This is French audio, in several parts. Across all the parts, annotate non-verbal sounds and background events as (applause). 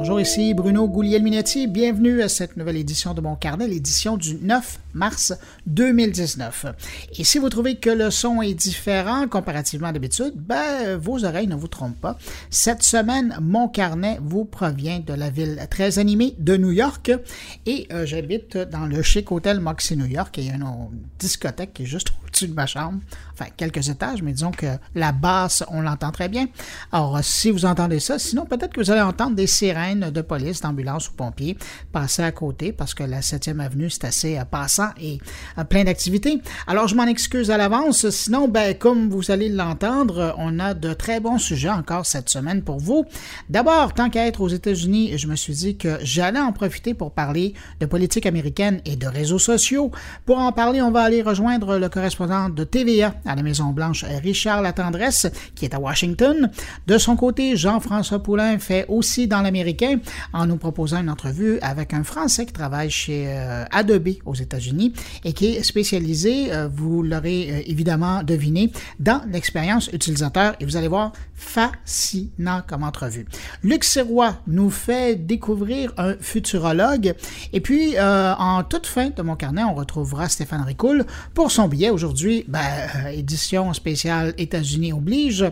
Bonjour, ici Bruno Gouliel-Minetti. Bienvenue à cette nouvelle édition de mon carnet, l'édition du 9 mars 2019. Et si vous trouvez que le son est différent comparativement à d'habitude, ben, vos oreilles ne vous trompent pas. Cette semaine, mon carnet vous provient de la ville très animée de New York et euh, j'habite dans le chic hôtel Moxie New York et il y a une discothèque qui est juste de ma chambre. Enfin, quelques étages, mais disons que la basse, on l'entend très bien. Alors, si vous entendez ça, sinon peut-être que vous allez entendre des sirènes de police, d'ambulance ou pompiers passer à côté parce que la 7e avenue, c'est assez euh, passant et euh, plein d'activités. Alors, je m'en excuse à l'avance. Sinon, ben, comme vous allez l'entendre, on a de très bons sujets encore cette semaine pour vous. D'abord, tant qu'à être aux États-Unis, je me suis dit que j'allais en profiter pour parler de politique américaine et de réseaux sociaux. Pour en parler, on va aller rejoindre le correspondant de TVA à la Maison-Blanche, Richard Latendresse, qui est à Washington. De son côté, Jean-François Poulain fait aussi dans l'américain en nous proposant une entrevue avec un Français qui travaille chez euh, Adobe aux États-Unis et qui est spécialisé, euh, vous l'aurez euh, évidemment deviné, dans l'expérience utilisateur et vous allez voir, fascinant comme entrevue. Luc nous fait découvrir un futurologue et puis en toute fin de mon carnet, on retrouvera Stéphane Ricoul pour son billet aujourd'hui, ben, édition spéciale États-Unis oblige.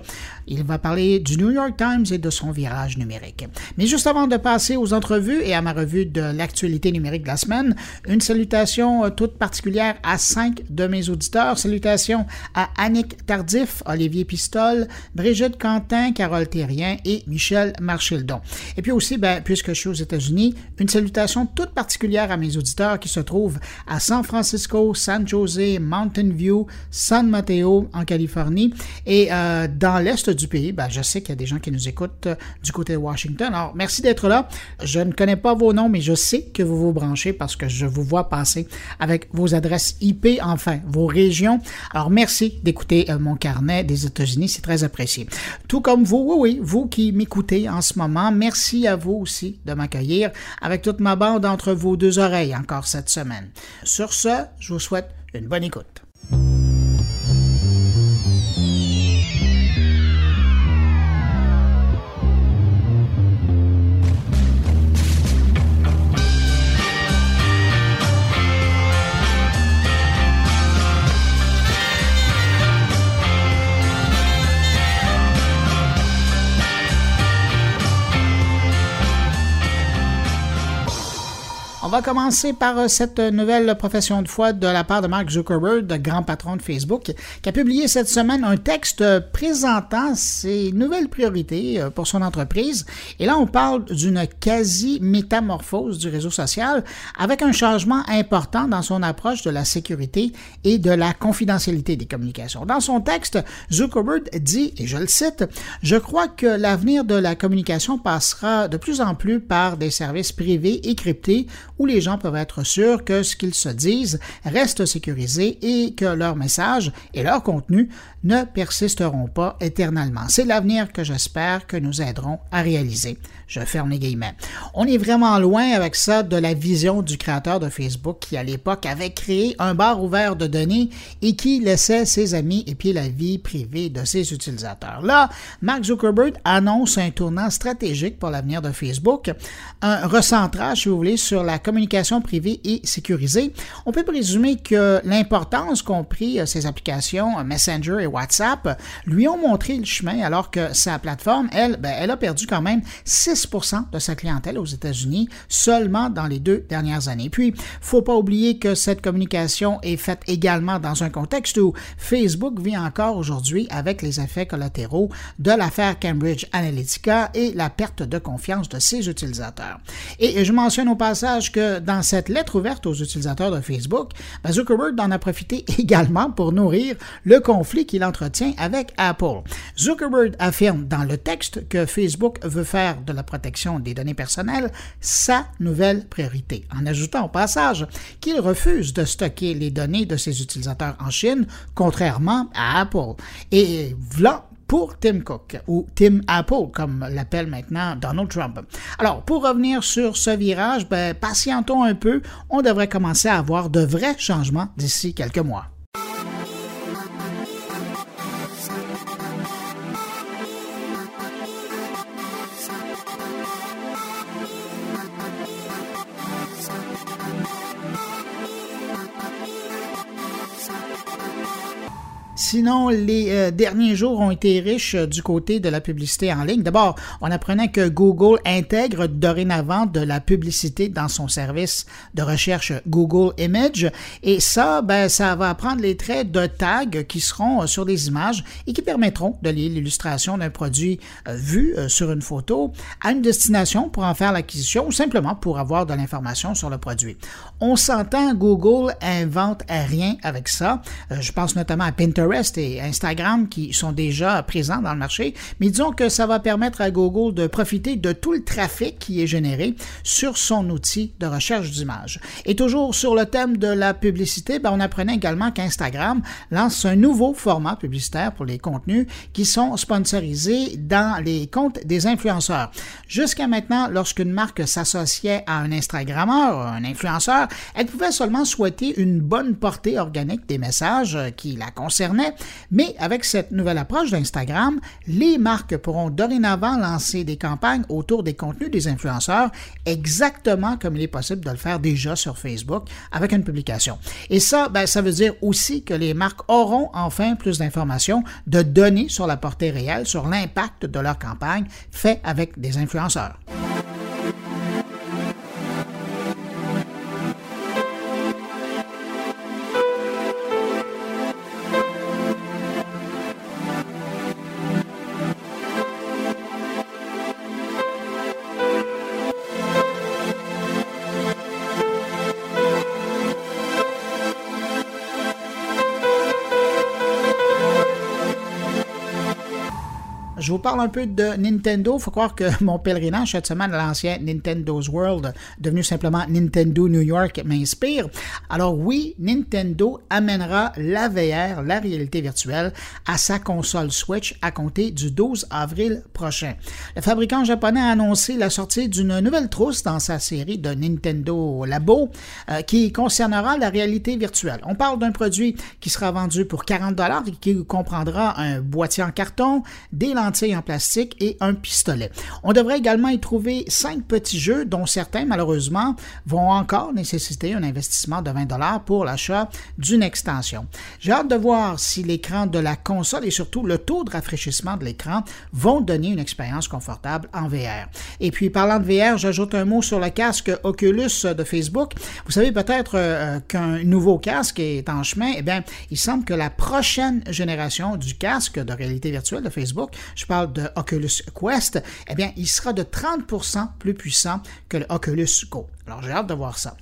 Il va parler du New York Times et de son virage numérique. Mais juste avant de passer aux entrevues et à ma revue de l'actualité numérique de la semaine, une salutation euh, toute particulière à cinq de mes auditeurs. Salutations à Annick Tardif, Olivier Pistole, Brigitte Quentin, Carole Thérien et Michel Marchildon. Et puis aussi, ben, puisque je suis aux États-Unis, une salutation toute particulière à mes auditeurs qui se trouvent à San Francisco, San Jose, Mountain View, San Mateo en Californie et euh, dans l'est du pays. Ben, je sais qu'il y a des gens qui nous écoutent euh, du côté de Washington. Alors, merci d'être là. Je ne connais pas vos noms, mais je sais que vous vous branchez parce que je vous vois passer avec vos adresses IP, enfin, vos régions. Alors, merci d'écouter euh, mon carnet des États-Unis. C'est très apprécié. Tout comme vous, oui, oui, vous qui m'écoutez en ce moment, merci à vous aussi de m'accueillir avec toute ma bande entre vos deux oreilles encore cette semaine. Sur ce, je vous souhaite une bonne écoute. On va commencer par euh, cette nouvelle profession de foi de la part de Mark Zuckerberg, grand patron de Facebook, qui a publié cette semaine un texte présentant ses nouvelles priorités euh, pour son entreprise. Et là, on parle d'une quasi-métamorphose du réseau social avec un changement important dans son approche de la sécurité et de la confidentialité des communications. Dans son texte, Zuckerberg dit, et je le cite, Je crois que l'avenir de la communication passera de plus en plus par des services privés et cryptés où les gens peuvent être sûrs que ce qu'ils se disent reste sécurisé et que leur message et leur contenu ne persisteront pas éternellement. C'est l'avenir que j'espère que nous aiderons à réaliser. Je ferme les guillemets. On est vraiment loin avec ça de la vision du créateur de Facebook qui, à l'époque, avait créé un bar ouvert de données et qui laissait ses amis et puis la vie privée de ses utilisateurs. Là, Mark Zuckerberg annonce un tournant stratégique pour l'avenir de Facebook, un recentrage, si vous voulez, sur la communication privée et sécurisée. On peut présumer que l'importance qu'ont pris ces applications Messenger et WhatsApp lui ont montré le chemin alors que sa plateforme, elle, ben, elle a perdu quand même 6% de sa clientèle aux États-Unis seulement dans les deux dernières années. Puis, faut pas oublier que cette communication est faite également dans un contexte où Facebook vit encore aujourd'hui avec les effets collatéraux de l'affaire Cambridge Analytica et la perte de confiance de ses utilisateurs. Et je mentionne au passage que dans cette lettre ouverte aux utilisateurs de Facebook, ben, Zuckerberg en a profité (laughs) également pour nourrir le conflit qui entretient avec Apple. Zuckerberg affirme dans le texte que Facebook veut faire de la protection des données personnelles sa nouvelle priorité, en ajoutant au passage qu'il refuse de stocker les données de ses utilisateurs en Chine, contrairement à Apple. Et voilà pour Tim Cook, ou Tim Apple, comme l'appelle maintenant Donald Trump. Alors, pour revenir sur ce virage, ben, patientons un peu, on devrait commencer à avoir de vrais changements d'ici quelques mois. Sinon, les euh, derniers jours ont été riches euh, du côté de la publicité en ligne. D'abord, on apprenait que Google intègre dorénavant de la publicité dans son service de recherche Google Image. Et ça, ben, ça va prendre les traits de tags qui seront sur des images et qui permettront de lier l'illustration d'un produit vu sur une photo à une destination pour en faire l'acquisition ou simplement pour avoir de l'information sur le produit. On s'entend, Google invente rien avec ça. je pense notamment à Pinterest et Instagram qui sont déjà présents dans le marché, mais disons que ça va permettre à Google de profiter de tout le trafic qui est généré sur son outil de recherche d'images. Et toujours sur le thème de la publicité, ben, on apprenait également qu'Instagram lance un nouveau format publicitaire pour les contenus qui sont sponsorisés dans les comptes des influenceurs. Jusqu'à maintenant, lorsqu'une marque s'associait à un Instagrammeur, un influenceur, elle pouvait seulement souhaiter une bonne portée organique des messages qui la mais avec cette nouvelle approche d'Instagram, les marques pourront dorénavant lancer des campagnes autour des contenus des influenceurs exactement comme il est possible de le faire déjà sur Facebook avec une publication. Et ça, ben, ça veut dire aussi que les marques auront enfin plus d'informations, de données sur la portée réelle, sur l'impact de leur campagne fait avec des influenceurs. Parle un peu de Nintendo. Faut croire que (laughs) mon pèlerinage cette semaine à l'ancien Nintendo's World, devenu simplement Nintendo New York, m'inspire. Alors oui, Nintendo amènera la VR, la réalité virtuelle, à sa console Switch à compter du 12 avril prochain. Le fabricant japonais a annoncé la sortie d'une nouvelle trousse dans sa série de Nintendo Labo euh, qui concernera la réalité virtuelle. On parle d'un produit qui sera vendu pour 40 dollars et qui comprendra un boîtier en carton, des lentilles en plastique et un pistolet. On devrait également y trouver cinq petits jeux, dont certains, malheureusement, vont encore nécessiter un investissement de 20 dollars pour l'achat d'une extension. J'ai hâte de voir si l'écran de la console et surtout le taux de rafraîchissement de l'écran vont donner une expérience confortable en VR. Et puis, parlant de VR, j'ajoute un mot sur le casque Oculus de Facebook. Vous savez peut-être euh, qu'un nouveau casque est en chemin. Eh bien, il semble que la prochaine génération du casque de réalité virtuelle de Facebook, je parle de Oculus Quest, eh bien, il sera de 30% plus puissant que le Oculus Go. Alors, j'ai hâte de voir ça.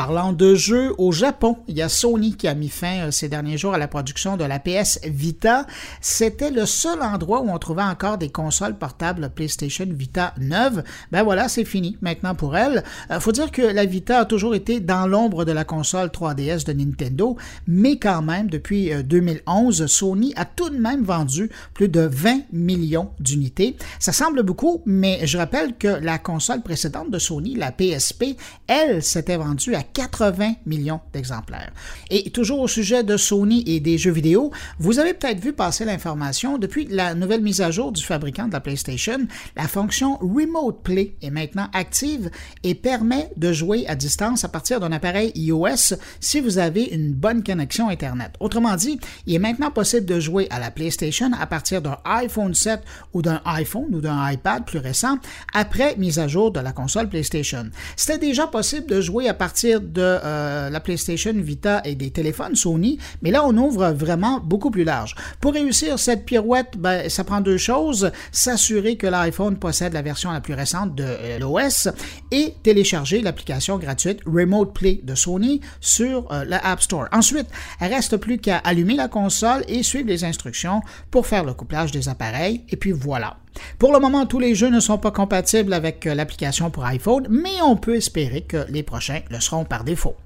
Parlant de jeux, au Japon, il y a Sony qui a mis fin euh, ces derniers jours à la production de la PS Vita. C'était le seul endroit où on trouvait encore des consoles portables PlayStation Vita neuves. Ben voilà, c'est fini maintenant pour elle. Euh, faut dire que la Vita a toujours été dans l'ombre de la console 3DS de Nintendo, mais quand même, depuis 2011, euh, Sony a tout de même vendu plus de 20 millions d'unités. Ça semble beaucoup, mais je rappelle que la console précédente de Sony, la PSP, elle s'était vendue à 80 millions d'exemplaires. Et toujours au sujet de Sony et des jeux vidéo, vous avez peut-être vu passer l'information, depuis la nouvelle mise à jour du fabricant de la PlayStation, la fonction Remote Play est maintenant active et permet de jouer à distance à partir d'un appareil iOS si vous avez une bonne connexion Internet. Autrement dit, il est maintenant possible de jouer à la PlayStation à partir d'un iPhone 7 ou d'un iPhone ou d'un iPad plus récent après mise à jour de la console PlayStation. C'était déjà possible de jouer à partir de euh, la PlayStation Vita et des téléphones Sony, mais là, on ouvre vraiment beaucoup plus large. Pour réussir cette pirouette, ben, ça prend deux choses. S'assurer que l'iPhone possède la version la plus récente de euh, l'OS et télécharger l'application gratuite Remote Play de Sony sur euh, la Store. Ensuite, il reste plus qu'à allumer la console et suivre les instructions pour faire le couplage des appareils. Et puis voilà. Pour le moment, tous les jeux ne sont pas compatibles avec euh, l'application pour iPhone, mais on peut espérer que les prochains le seront par défaut.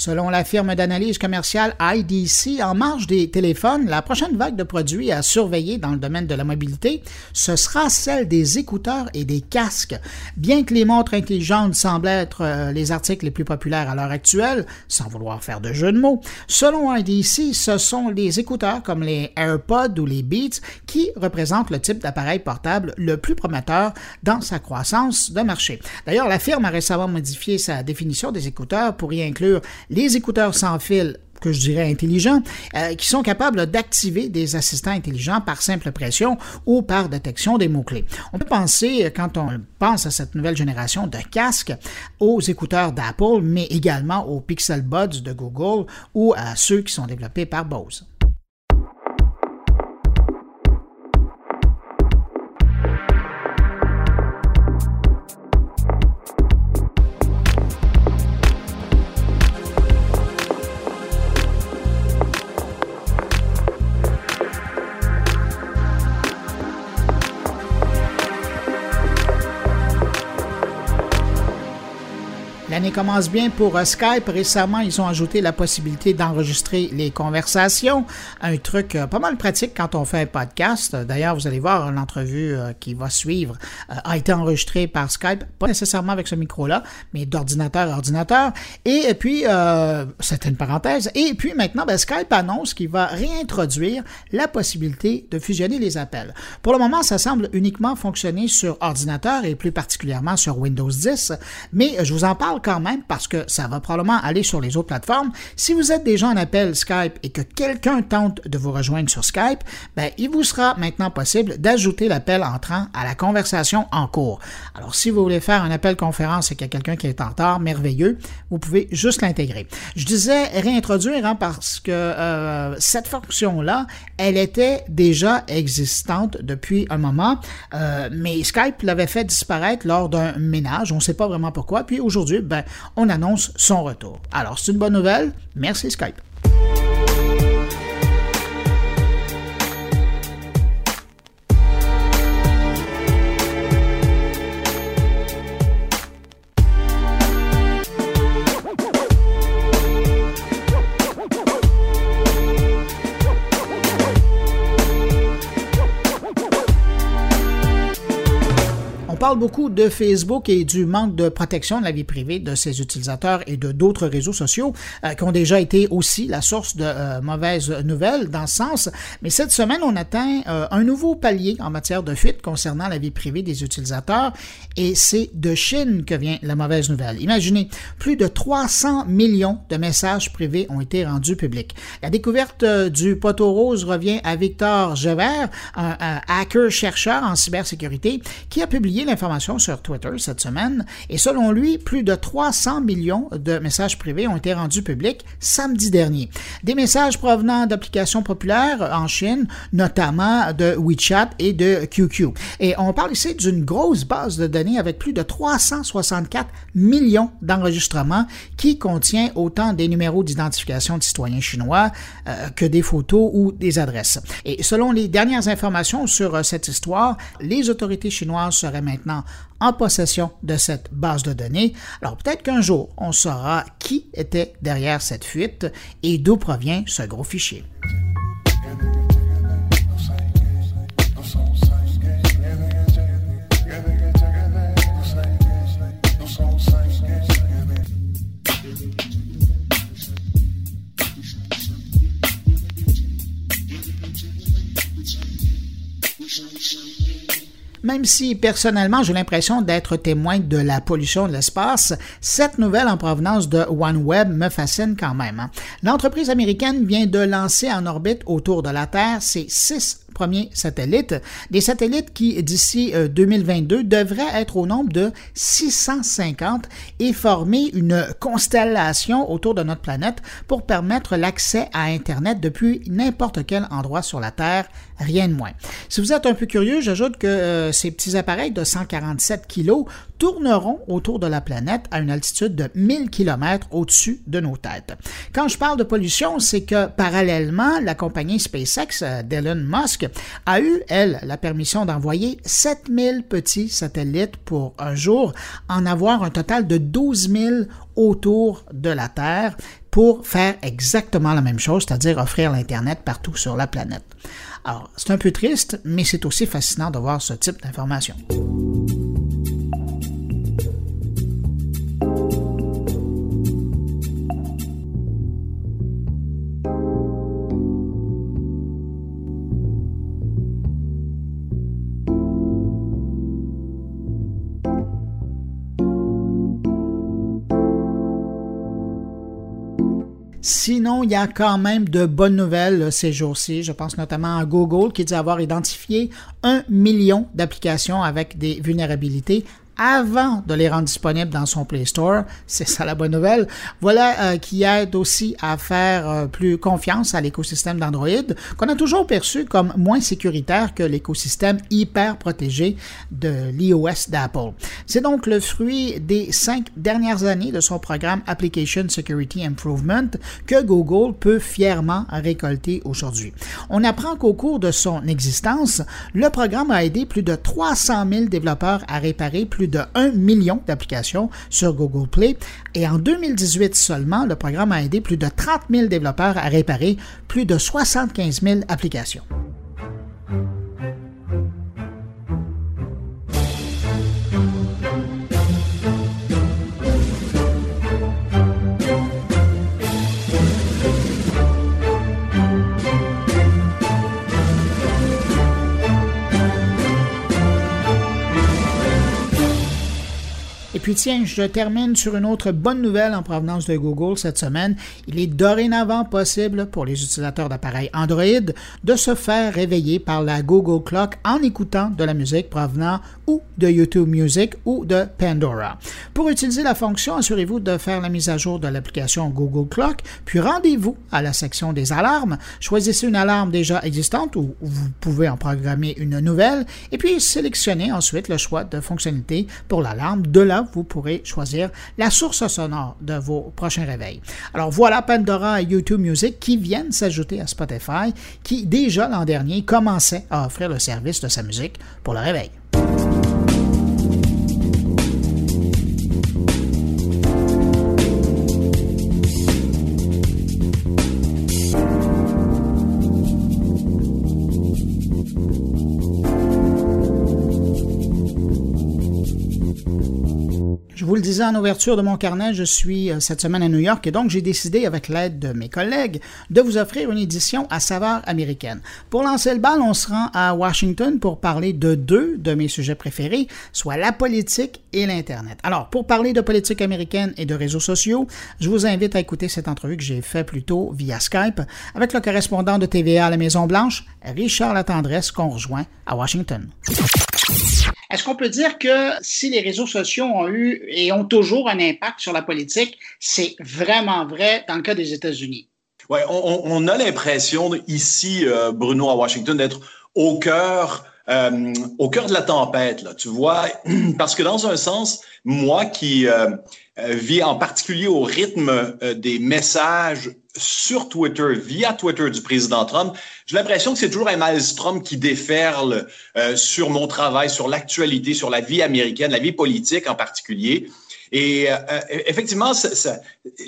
Selon la firme d'analyse commerciale IDC, en marge des téléphones, la prochaine vague de produits à surveiller dans le domaine de la mobilité, ce sera celle des écouteurs et des casques. Bien que les montres intelligentes semblent être euh, les articles les plus populaires à l'heure actuelle, sans vouloir faire de jeu de mots, selon IDC, ce sont les écouteurs comme les AirPods ou les Beats qui représentent le type d'appareil portable le plus prometteur dans sa croissance de marché. D'ailleurs, la firme a récemment modifié sa définition des écouteurs pour y inclure les écouteurs sans fil que je dirais intelligents, euh, qui sont capables d'activer des assistants intelligents par simple pression ou par détection des mots-clés. On peut penser, euh, quand on pense à cette nouvelle génération de casques, aux écouteurs d'Apple, mais également aux Pixel Buds de Google ou à ceux qui sont développés par Bose. L'année commence bien pour euh, Skype. Récemment, ils ont ajouté la possibilité d'enregistrer les conversations, un truc euh, pas mal pratique quand on fait un podcast. D'ailleurs, vous allez voir, l'entrevue euh, qui va suivre a été enregistrée par Skype, pas nécessairement avec ce micro-là, mais d'ordinateur à ordinateur. Et puis, c'était une parenthèse. Et puis maintenant, ben, Skype annonce qu'il va réintroduire la possibilité de fusionner les appels. Pour le moment, ça semble uniquement fonctionner sur ordinateur et plus particulièrement sur Windows 10, mais je vous en parle quand même parce que ça va probablement aller sur les autres plateformes. Si vous êtes déjà en appel Skype et que quelqu'un tente de vous rejoindre sur Skype, ben, il vous sera maintenant possible d'ajouter l'appel entrant à la conversation en cours. Alors, si vous voulez faire un appel conférence et qu'il y a quelqu'un qui est en retard, merveilleux, vous pouvez juste l'intégrer. Je disais réintroduire hein, parce que euh, cette fonction-là, elle était déjà existante depuis un moment, euh, mais Skype l'avait fait disparaître lors d'un ménage. On ne sait pas vraiment pourquoi. Puis aujourd'hui, ben, on annonce son retour. Alors, c'est une bonne nouvelle. Merci Skype. Parle beaucoup de Facebook et du manque de protection de la vie privée de ses utilisateurs et de d'autres réseaux sociaux euh, qui ont déjà été aussi la source de euh, mauvaises nouvelles dans ce sens. Mais cette semaine, on atteint euh, un nouveau palier en matière de fuite concernant la vie privée des utilisateurs et c'est de Chine que vient la mauvaise nouvelle. Imaginez, plus de 300 millions de messages privés ont été rendus publics. La découverte du poteau rose revient à Victor Gevert, un, un hacker chercheur en cybersécurité qui a publié informations sur Twitter cette semaine et selon lui, plus de 300 millions de messages privés ont été rendus publics samedi dernier. Des messages provenant d'applications populaires en Chine, notamment de WeChat et de QQ. Et on parle ici d'une grosse base de données avec plus de 364 millions d'enregistrements qui contient autant des numéros d'identification de citoyens chinois euh, que des photos ou des adresses. Et selon les dernières informations sur euh, cette histoire, les autorités chinoises seraient maintenant en possession de cette base de données. Alors peut-être qu'un jour, on saura qui était derrière cette fuite et d'où provient ce gros fichier. Même si personnellement j'ai l'impression d'être témoin de la pollution de l'espace, cette nouvelle en provenance de OneWeb me fascine quand même. Hein. L'entreprise américaine vient de lancer en orbite autour de la Terre ses six satellites, des satellites qui, d'ici 2022, euh, devraient être au nombre de 650 et former une constellation autour de notre planète pour permettre l'accès à Internet depuis n'importe quel endroit sur la Terre, rien de moins. Si vous êtes un peu curieux, j'ajoute que euh, ces petits appareils de 147 kg tourneront autour de la planète à une altitude de 1000 km au-dessus de nos têtes. Quand je parle de pollution, c'est que parallèlement, la compagnie SpaceX euh, d'Elon Musk a eu, elle, la permission d'envoyer 7000 petits satellites pour un jour, en avoir un total de 12 000 autour de la Terre pour faire exactement la même chose, c'est-à-dire offrir l'Internet partout sur la planète. Alors, c'est un peu triste, mais c'est aussi fascinant de voir ce type d'informations. Sinon, il y a quand même de bonnes nouvelles ces jours-ci. Je pense notamment à Google qui dit avoir identifié un million d'applications avec des vulnérabilités avant de les rendre disponibles dans son Play Store. C'est ça la bonne nouvelle. Voilà euh, qui aide aussi à faire euh, plus confiance à l'écosystème d'Android, qu'on a toujours perçu comme moins sécuritaire que l'écosystème hyper protégé de l'iOS d'Apple. C'est donc le fruit des cinq dernières années de son programme Application Security Improvement que Google peut fièrement récolter aujourd'hui. On apprend qu'au cours de son existence, le programme a aidé plus de 300 000 développeurs à réparer plus de 1 million d'applications sur Google Play et en 2018 seulement, le programme a aidé plus de 30 000 développeurs à réparer plus de 75 000 applications. Puis tiens, je termine sur une autre bonne nouvelle en provenance de Google cette semaine. Il est dorénavant possible pour les utilisateurs d'appareils Android de se faire réveiller par la Google Clock en écoutant de la musique provenant ou de YouTube Music ou de Pandora. Pour utiliser la fonction, assurez-vous de faire la mise à jour de l'application Google Clock, puis rendez-vous à la section des alarmes. Choisissez une alarme déjà existante ou vous pouvez en programmer une nouvelle et puis sélectionnez ensuite le choix de fonctionnalité pour l'alarme de la vous pourrez choisir la source sonore de vos prochains réveils. Alors voilà Pandora et YouTube Music qui viennent s'ajouter à Spotify, qui déjà l'an dernier commençait à offrir le service de sa musique pour le réveil. Vous le disais en ouverture de mon carnet, je suis euh, cette semaine à New York et donc j'ai décidé, avec l'aide de mes collègues, de vous offrir une édition à saveur américaine. Pour lancer le bal, on se rend à Washington pour parler de deux de mes sujets préférés, soit la politique et l'Internet. Alors, pour parler de politique américaine et de réseaux sociaux, je vous invite à écouter cette entrevue que j'ai faite plus tôt via Skype avec le correspondant de TVA à la Maison-Blanche, Richard Latendresse, qu'on rejoint à Washington. Est-ce qu'on peut dire que si les réseaux sociaux ont eu et ont toujours un impact sur la politique, c'est vraiment vrai dans le cas des États-Unis? Oui, on, a l'impression ici, euh, Bruno, à Washington, d'être au cœur euh, au cœur de la tempête, là, tu vois, (clears throat) parce que dans un sens, moi qui euh, vis en particulier au rythme des messages sur Twitter, via Twitter du président Trump, j'ai l'impression que c'est toujours un maelstrom qui déferle euh, sur mon travail, sur l'actualité, sur la vie américaine, la vie politique en particulier. Et euh, euh, effectivement,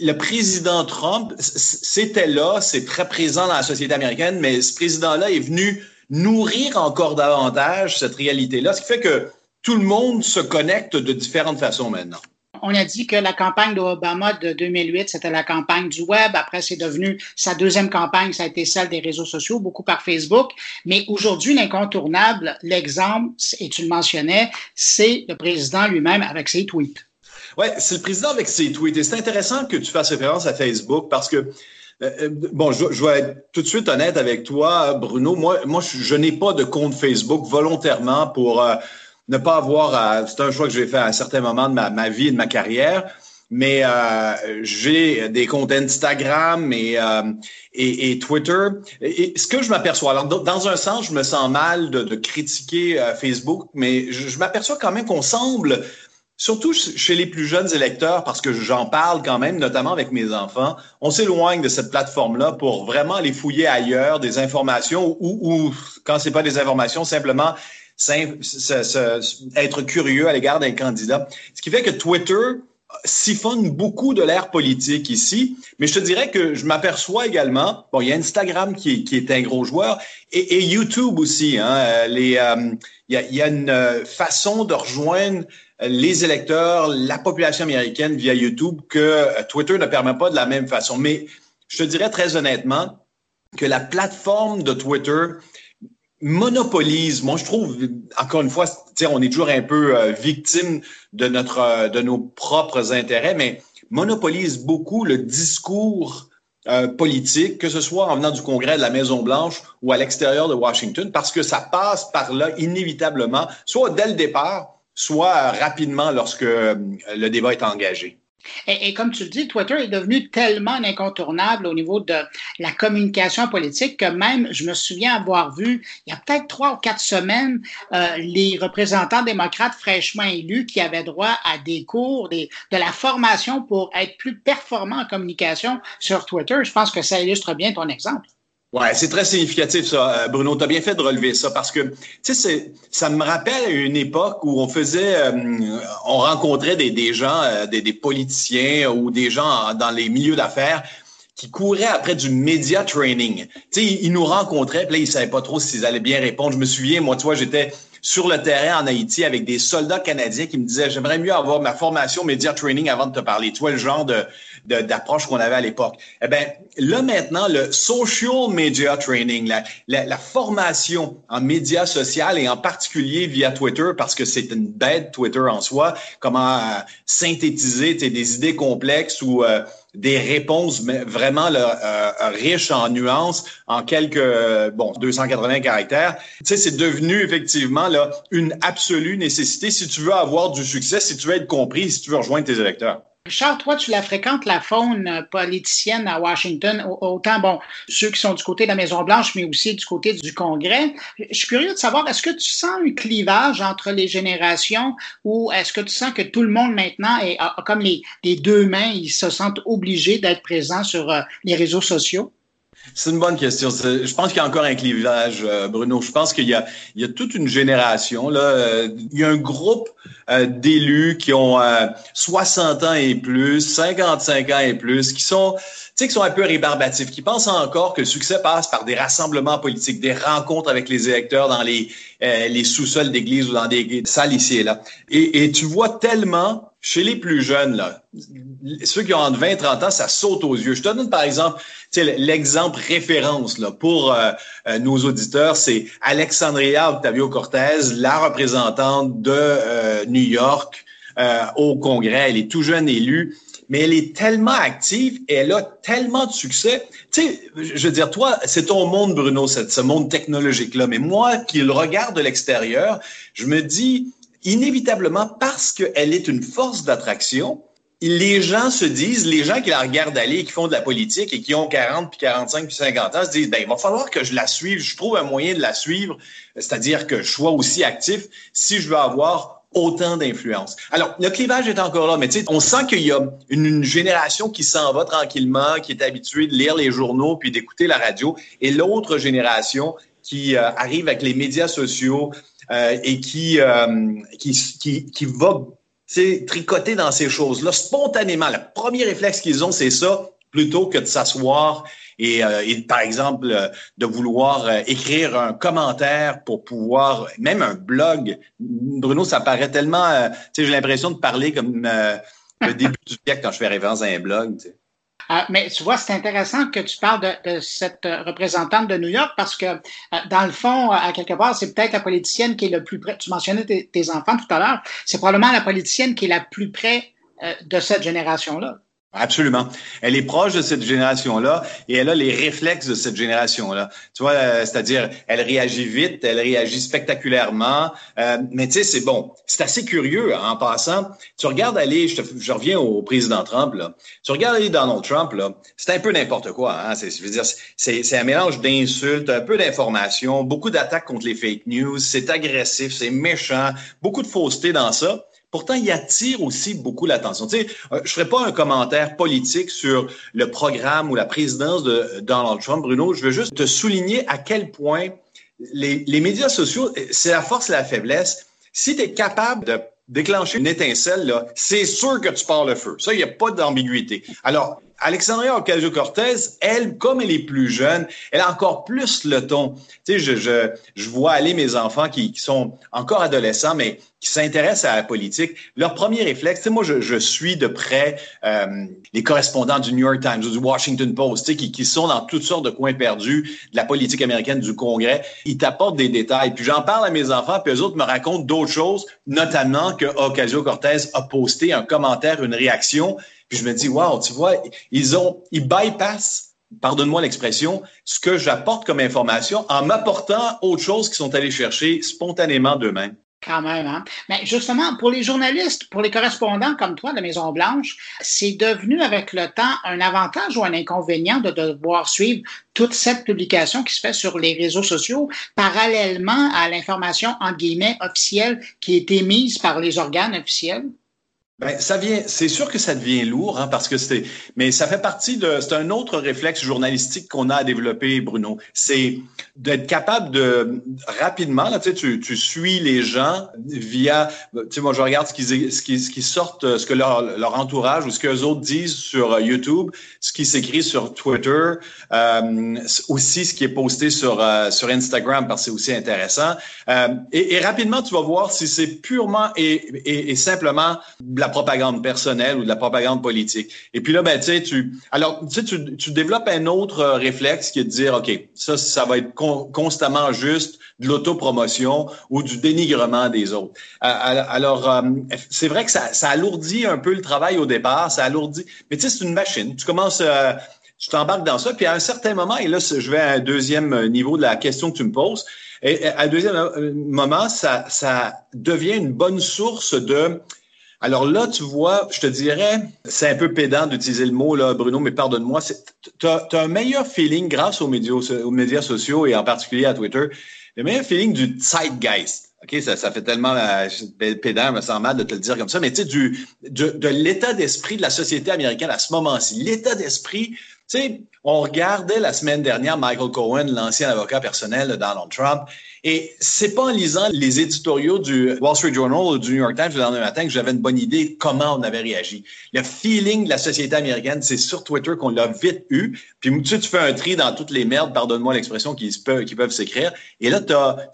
le président Trump, c'était là, c'est très présent dans la société américaine, mais ce président-là est venu nourrir encore davantage cette réalité-là, ce qui fait que tout le monde se connecte de différentes façons maintenant on a dit que la campagne d'Obama de 2008, c'était la campagne du web. Après, c'est devenu sa deuxième campagne, ça a été celle des réseaux sociaux, beaucoup par Facebook. Mais aujourd'hui, l'incontournable, l'exemple, et tu le mentionnais, c'est le président lui-même avec ses tweets. Oui, c'est le président avec ses tweets. Et c'est intéressant que tu fasses référence à Facebook parce que euh, euh, bon, je, vais être tout de suite honnête avec toi, Bruno. Moi, moi je, n'ai pas de compte Facebook volontairement pour euh, ne pas avoir, c'est un choix que j'ai fait à un certain moment de ma, vie et de ma carrière, mais euh, j'ai des comptes Instagram et, euh, et, Twitter. Et, ce que je m'aperçois, alors dans un sens, je me sens mal de, critiquer euh, Facebook, mais je, m'aperçois quand même qu'on semble surtout chez les plus jeunes électeurs, parce que j'en parle quand même, notamment avec mes enfants, on s'éloigne de cette plateforme-là pour vraiment aller fouiller ailleurs des informations ou, ou quand c'est pas des informations, simplement être curieux à l'égard d'un candidat. Ce qui fait que Twitter siphonne beaucoup de l'ère politique ici, mais je te dirais que je m'aperçois également, bon, il y a Instagram qui est, un gros joueur et, YouTube aussi. Hein, euh, il, y a, il, y a, une euh, façon de rejoindre les électeurs, la population américaine via YouTube que Twitter ne permet pas de la même façon. Mais je te dirais très honnêtement que la plateforme de Twitter monopolise, moi je trouve, encore une fois, on est toujours un peu euh, victime de, notre, euh, de nos propres intérêts, mais monopolise beaucoup le discours euh, politique, que ce soit en venant du Congrès de la Maison-Blanche ou à l'extérieur de Washington, parce que ça passe par là inévitablement, soit dès le départ, soit rapidement lorsque le débat est engagé. Et, comme tu le dis, Twitter est devenu tellement incontournable au niveau de la communication politique que même, je me souviens avoir vu, il y a peut-être trois ou quatre semaines, euh, les représentants démocrates fraîchement élus qui avaient droit à des cours, de la formation pour être plus performants en communication sur Twitter. Je pense que ça illustre bien ton exemple. Ouais, c'est très significatif ça, euh, Bruno. Tu as bien fait de relever ça parce que tu sais, ça me rappelle une époque où on faisait, euh, on rencontrait des, gens, euh, des, des, politiciens ou des gens dans les milieux d'affaires qui couraient après du media training. Tu sais, ils, nous rencontraient, puis là ils savaient pas trop s'ils allaient bien répondre. Je me souviens, moi, tu vois, j'étais sur le terrain en Haïti avec des soldats canadiens qui me disaient j'aimerais mieux avoir ma formation media training avant de te parler. Tu vois le genre de d'approche qu'on avait à l'époque. Eh bien, là maintenant, le social media training, la, la, formation en médias social et en particulier via Twitter, parce que c'est une bête Twitter en soi, comment euh, synthétiser des idées complexes ou euh, des réponses vraiment euh, riches en nuances en quelques bon 280 caractères. Tu sais, c'est devenu effectivement là une absolue nécessité si tu veux avoir du succès, si tu veux être compris, si tu veux rejoindre tes électeurs. Charles, toi, tu la fréquentes, la faune politicienne à Washington, autant, bon, ceux qui sont du côté de la Maison-Blanche, mais aussi du côté du Congrès. Je suis curieux de savoir, est-ce que tu sens un clivage entre les générations ou est-ce que tu sens que tout le monde maintenant est, comme les, les deux mains, ils se sentent obligés d'être présents sur euh, les réseaux sociaux? C'est une bonne question. Je pense qu'il y a encore un clivage, euh, Bruno. Je pense qu'il y y a toute une génération. Là. Euh, il y a un groupe euh, d'élus qui ont 60 ans et plus, 55 ans et plus, qui sont, tu sais, qui sont un peu rébarbatifs, qui pensent encore que le succès passe par des rassemblements politiques, des rencontres avec les électeurs dans les, les sous-sols d'église ou dans des salles ici et là. Et tu vois tellement chez les plus jeunes, là, ceux qui ont entre 20 et 30 ans, ça saute aux yeux. Je te donne par exemple l'exemple référence là, pour euh, euh, nos auditeurs, c'est Alexandria Octavio-Cortez, la représentante de euh, New York au Congrès. Elle est tout jeune élue, mais elle est tellement active et elle a tellement de succès. Tu sais, je veux dire, toi, c'est ton monde, Bruno, ce monde technologique-là. Mais moi, qui le regarde de l'extérieur, je me dis, inévitablement, parce qu'elle est une force d'attraction, les gens se disent, les gens qui la regardent aller, qui font de la politique et qui ont 40, puis 45, puis 50 ans, se disent, ben, il va falloir que je la suive, je trouve un moyen de la suivre, c'est-à-dire que je sois aussi actif si je veux avoir autant d'influence. Alors, le clivage est encore là, mais tu sais, on sent qu'il y a une, génération qui s'en va tranquillement, qui est habituée de lire les journaux puis d'écouter la radio, et l'autre génération qui euh, arrive avec les médias sociaux, euh, et qui, euh, qui, qui, qui va tricoter dans ces choses-là spontanément. Le premier réflexe qu'ils ont, c'est ça, plutôt que de s'asseoir et, euh, et, par exemple, de vouloir écrire un commentaire pour pouvoir, même un blog. Bruno, ça paraît tellement, sais, j'ai l'impression de parler comme le début du siècle quand je fais référence à un blog. Ah, mais tu vois, c'est intéressant que tu parles de, cette représentante de New York parce que, euh, dans le fond, à quelque part, c'est peut-être la politicienne qui est le plus près. Tu mentionnais tes, tes enfants tout à l'heure. C'est probablement la politicienne qui est la plus près euh, de cette génération-là. Absolument. Elle est proche de cette génération-là et elle a les réflexes de cette génération-là. Tu vois, euh, c'est-à-dire, elle réagit vite, elle réagit spectaculairement. Euh, mais tu sais, c'est bon. C'est assez curieux hein, en passant. Tu regardes aller, je, je, reviens au président Trump, là. Tu regardes aller Donald Trump, là. C'est un peu n'importe quoi. Hein? C'est, je veux dire, c'est, un mélange d'insultes, un peu d'informations, beaucoup d'attaques contre les fake news. C'est agressif, c'est méchant, beaucoup de fausseté dans ça. Pourtant, il attire aussi beaucoup l'attention. Tu sais, euh, je ferai pas un commentaire politique sur le programme ou la présidence de Donald Trump, Bruno. Je veux juste te souligner à quel point les, médias sociaux, c'est la force et la faiblesse. Si tu es capable de déclencher une étincelle, c'est sûr que tu pars le feu. Ça, il n'y a pas d'ambiguïté. Alors, Alexandria Ocasio-Cortez, elle, comme elle est plus jeune, elle a encore plus le ton. Tu sais, je, je, je vois aller mes enfants qui, qui sont encore adolescents, mais qui s'intéressent à la politique. Leur premier réflexe, tu sais, moi, je, je suis de près euh, les correspondants du New York Times ou du Washington Post, tu sais, qui, qui sont dans toutes sortes de coins perdus de la politique américaine, du Congrès. Ils t'apportent des détails. Puis j'en parle à mes enfants, puis eux autres me racontent d'autres choses, notamment que Ocasio-Cortez a posté un commentaire, une réaction puis je me dis, wow, tu vois, ils ont, ils bypassent, pardonne-moi l'expression, ce que j'apporte comme information en m'apportant autre chose qu'ils sont allés chercher spontanément d'eux-mêmes. Quand même, hein? Mais justement, pour les journalistes, pour les correspondants comme toi de Maison-Blanche, c'est devenu avec le temps un avantage ou un inconvénient de devoir suivre toute cette publication qui se fait sur les réseaux sociaux parallèlement à l'information, en guillemets, officielle qui est émise par les organes officiels? Ben, ça vient, c'est sûr que ça devient lourd, hein, parce que c'est, mais ça fait partie de, c'est un autre réflexe journalistique qu'on a à développer, Bruno. C'est d'être capable de rapidement, là, tu sais, tu, tu suis les gens via, tu sais, moi, je regarde ce qu'ils, ce qui, ce qui sortent, ce que leur, leur entourage ou ce que les autres disent sur euh, YouTube, ce qui s'écrit sur Twitter, euh, aussi ce qui est posté sur, euh, sur Instagram, parce que c'est aussi intéressant. Euh, et, et, rapidement, tu vas voir si c'est purement et, et simplement la propagande personnelle ou de la propagande politique. Et puis là, ben, tu tu, alors, tu, tu, développes un autre euh, réflexe qui est de dire, OK, ça, ça va être constamment juste de l'autopromotion ou du dénigrement des autres. Euh, alors, euh, c'est vrai que ça, ça alourdit un peu le travail au départ, ça alourdit, mais tu sais, c'est une machine. Tu commences, tu t'embarques dans ça, puis à un certain moment, et là, je vais à un deuxième niveau de la question que tu me poses, et à un deuxième moment, ça, ça devient une bonne source de alors là, tu vois, je te dirais, c'est un peu pédant d'utiliser le mot, là, Bruno, mais pardonne-moi. Tu as, un meilleur feeling grâce aux médias, aux médias sociaux et en particulier à Twitter, le meilleur feeling du zeitgeist. OK, ça, ça fait tellement euh, pédant, me sent mal de te le dire comme ça, mais tu sais, du, de, de l'état d'esprit de la société américaine à ce moment-ci. L'état d'esprit, tu sais, on regardait la semaine dernière Michael Cohen, l'ancien avocat personnel de Donald Trump, et c'est pas en lisant les éditoriaux du Wall Street Journal ou du New York Times le lendemain matin que j'avais une bonne idée comment on avait réagi. Le feeling de la société américaine, c'est sur Twitter qu'on l'a vite eu. Puis tu, tu fais un tri dans toutes les merdes, pardonne-moi l'expression, qui, peuvent, qui peuvent s'écrire. Et là,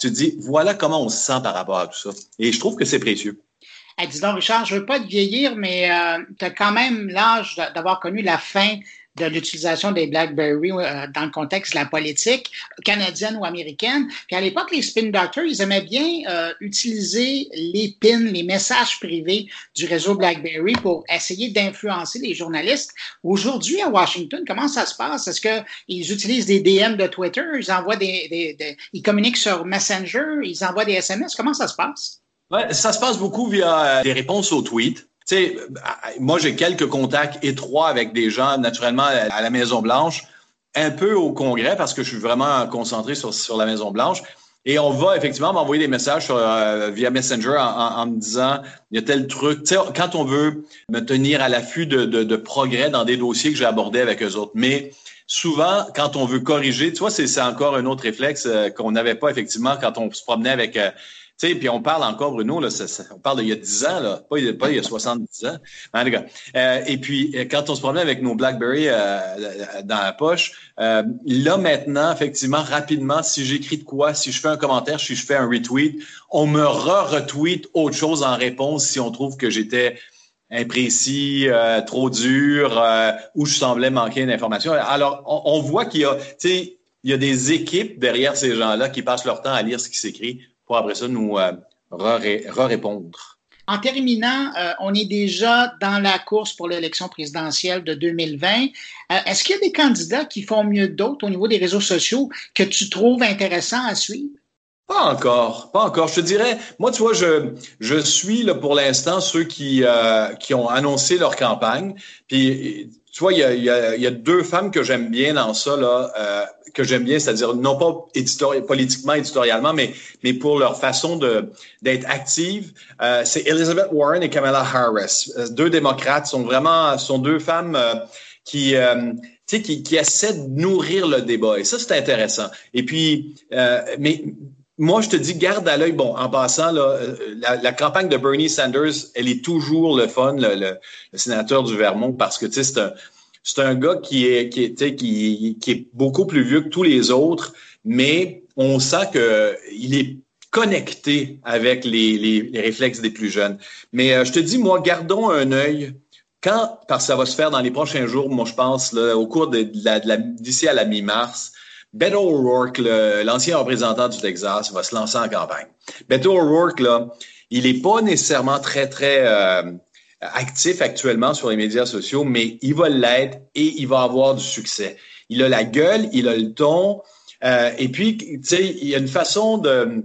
tu dis, voilà comment on se sent par rapport à tout ça. Et je trouve que c'est précieux. dis donc, Richard, je veux pas te vieillir, mais euh, tu as quand même l'âge d'avoir connu la fin de l'utilisation des BlackBerry euh, dans le contexte de la politique canadienne ou américaine. Puis à l'époque, les spin doctors, ils aimaient bien euh, utiliser les pins, les messages privés du réseau BlackBerry pour essayer d'influencer les journalistes. Aujourd'hui, à Washington, comment ça se passe? Est-ce qu'ils utilisent des DM de Twitter? Ils envoient des, des, ils communiquent sur Messenger? Ils envoient des SMS? Comment ça se passe? Ouais, ça se passe beaucoup via des réponses aux tweets. Sais, moi, j'ai quelques contacts étroits avec des gens, naturellement, à la Maison-Blanche, un peu au Congrès, parce que je suis vraiment concentré sur, sur la Maison-Blanche. Et on va effectivement m'envoyer des messages sur, euh, via Messenger en, en, me disant il y a tel truc. Tu sais, quand on veut me tenir à l'affût de, de, de, progrès dans des dossiers que j'ai abordés avec eux autres. Mais souvent, quand on veut corriger, tu vois, c'est encore un autre réflexe euh, qu'on n'avait pas effectivement quand on se promenait avec euh, sais, puis on parle encore, Bruno, là, on parle d'il y a 10 ans, là, pas, pas il y a 70 ans. En tout cas, euh, et puis, euh, quand on se promenait avec nos BlackBerry euh, dans la poche, euh, là, maintenant, effectivement, rapidement, si j'écris de quoi, si je fais un commentaire, si je fais un retweet, on me re-retweet autre chose en réponse si on trouve que j'étais imprécis, euh, trop dur, ou je semblais manquer d'informations. Alors, on, on voit qu'il y a, tu sais, il y a des équipes derrière ces gens-là qui passent leur temps à lire ce qui s'écrit pour après ça nous euh, re-répondre. En terminant, euh, on est déjà dans la course pour l'élection présidentielle de 2020. Euh, est-ce qu'il y a des candidats qui font mieux que d'autres au niveau des réseaux sociaux que tu trouves intéressants à suivre? Pas encore, pas encore. Je te dirais, moi, tu vois, je, je suis là pour l'instant ceux qui, euh, qui ont annoncé leur campagne. Puis tu vois, il y a, deux femmes que j'aime bien dans ça, là, que j'aime bien, c'est-à-dire non pas politiquement, éditorialement, mais, mais pour leur façon de d'être active. Euh, c'est Elizabeth Warren et Kamala Harris. Euh, deux démocrates sont vraiment, sont deux femmes qui, qui, qui essaient de nourrir le débat. Et ça, c'est intéressant. Et puis, mais moi, je te dis, garde à l'œil. Bon, en passant, là, euh, la, campagne de Bernie Sanders, elle est toujours le fun, le, sénateur du Vermont, parce que tu sais, c'est un, c'est un gars qui est, qui, est, qui, qui est beaucoup plus vieux que tous les autres, mais on sent que il est connecté avec les, les, réflexes des plus jeunes. Mais euh, je te dis, moi, gardons un œil. Quand, parce que ça va se faire dans les prochains jours, moi, je pense, là, au cours de, la, d'ici à la mi-mars, Beto O'Rourke, l'ancien représentant du Texas, va se lancer en campagne. Beto O'Rourke, là, il n'est pas nécessairement très, très euh, actif actuellement sur les médias sociaux, mais il va l'être et il va avoir du succès. Il a la gueule, il a le ton, euh, et puis, tu sais, il y a une façon de...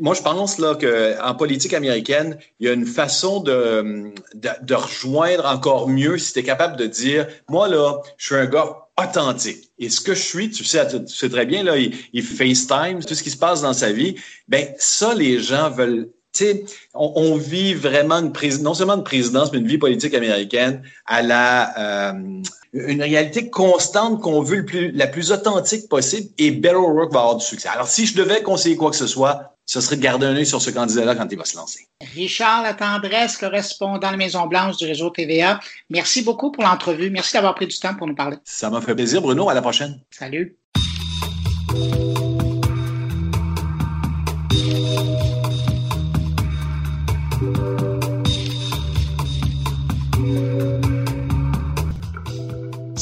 Moi, je pense là qu'en politique américaine, il y a une façon de, de, de rejoindre encore mieux si tu es capable de dire, moi là, je suis un gars authentique. Et ce que je suis, tu sais, tu sais très bien, là, il, il, FaceTime, tout ce qui se passe dans sa vie. Ben, ça, les gens veulent. Sais, on, on, vit vraiment une non seulement une présidence, mais une vie politique américaine à la euh, une réalité constante qu'on veut le plus, la plus authentique possible. Et Beto O'Rourke va avoir du succès. Alors, si je devais conseiller quoi que ce soit, ce serait de garder un œil sur ce candidat-là quand il va se lancer. Richard Latendresse, correspondant de la Maison-Blanche du réseau TVA. Merci beaucoup pour l'entrevue. Merci d'avoir pris du temps pour nous parler. Ça m'a fait plaisir, Bruno. À la prochaine. Salut.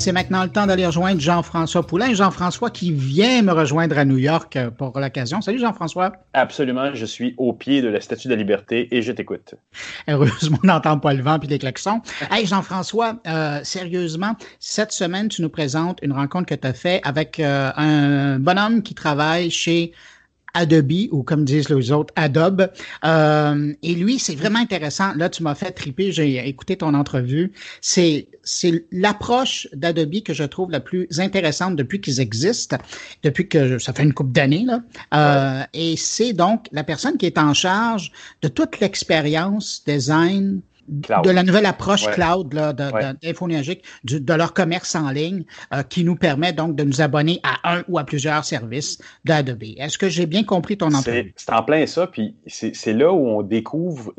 C'est maintenant le temps d'aller rejoindre Jean-François Poulain. Jean-François qui vient me rejoindre à New York euh, pour l'occasion. Salut Jean-François. Absolument, je suis au pied de la Statue de la Liberté et je t'écoute. Heureusement, on n'entend pas le vent puis les klaxons. Hey Jean-François, euh, sérieusement, cette semaine, tu nous présentes une rencontre que tu as faite avec euh, un bonhomme qui travaille chez Adobe ou comme disent les autres, Adobe. Euh, et lui, c'est vraiment intéressant. Là, tu m'as fait triper, j'ai écouté ton entrevue. C'est c'est l'approche d'Adobe que je trouve la plus intéressante depuis qu'ils existent, depuis que ça fait une couple d'années là. Euh, et c'est donc la personne qui est en charge de toute l'expérience design de la nouvelle approche cloud là, de, de, leur commerce en ligne, euh, qui nous permet donc de nous abonner à un ou à plusieurs services d'Adobe. Est-ce que j'ai bien compris ton entrevue? C'est en plein ça, puis c'est là où on découvre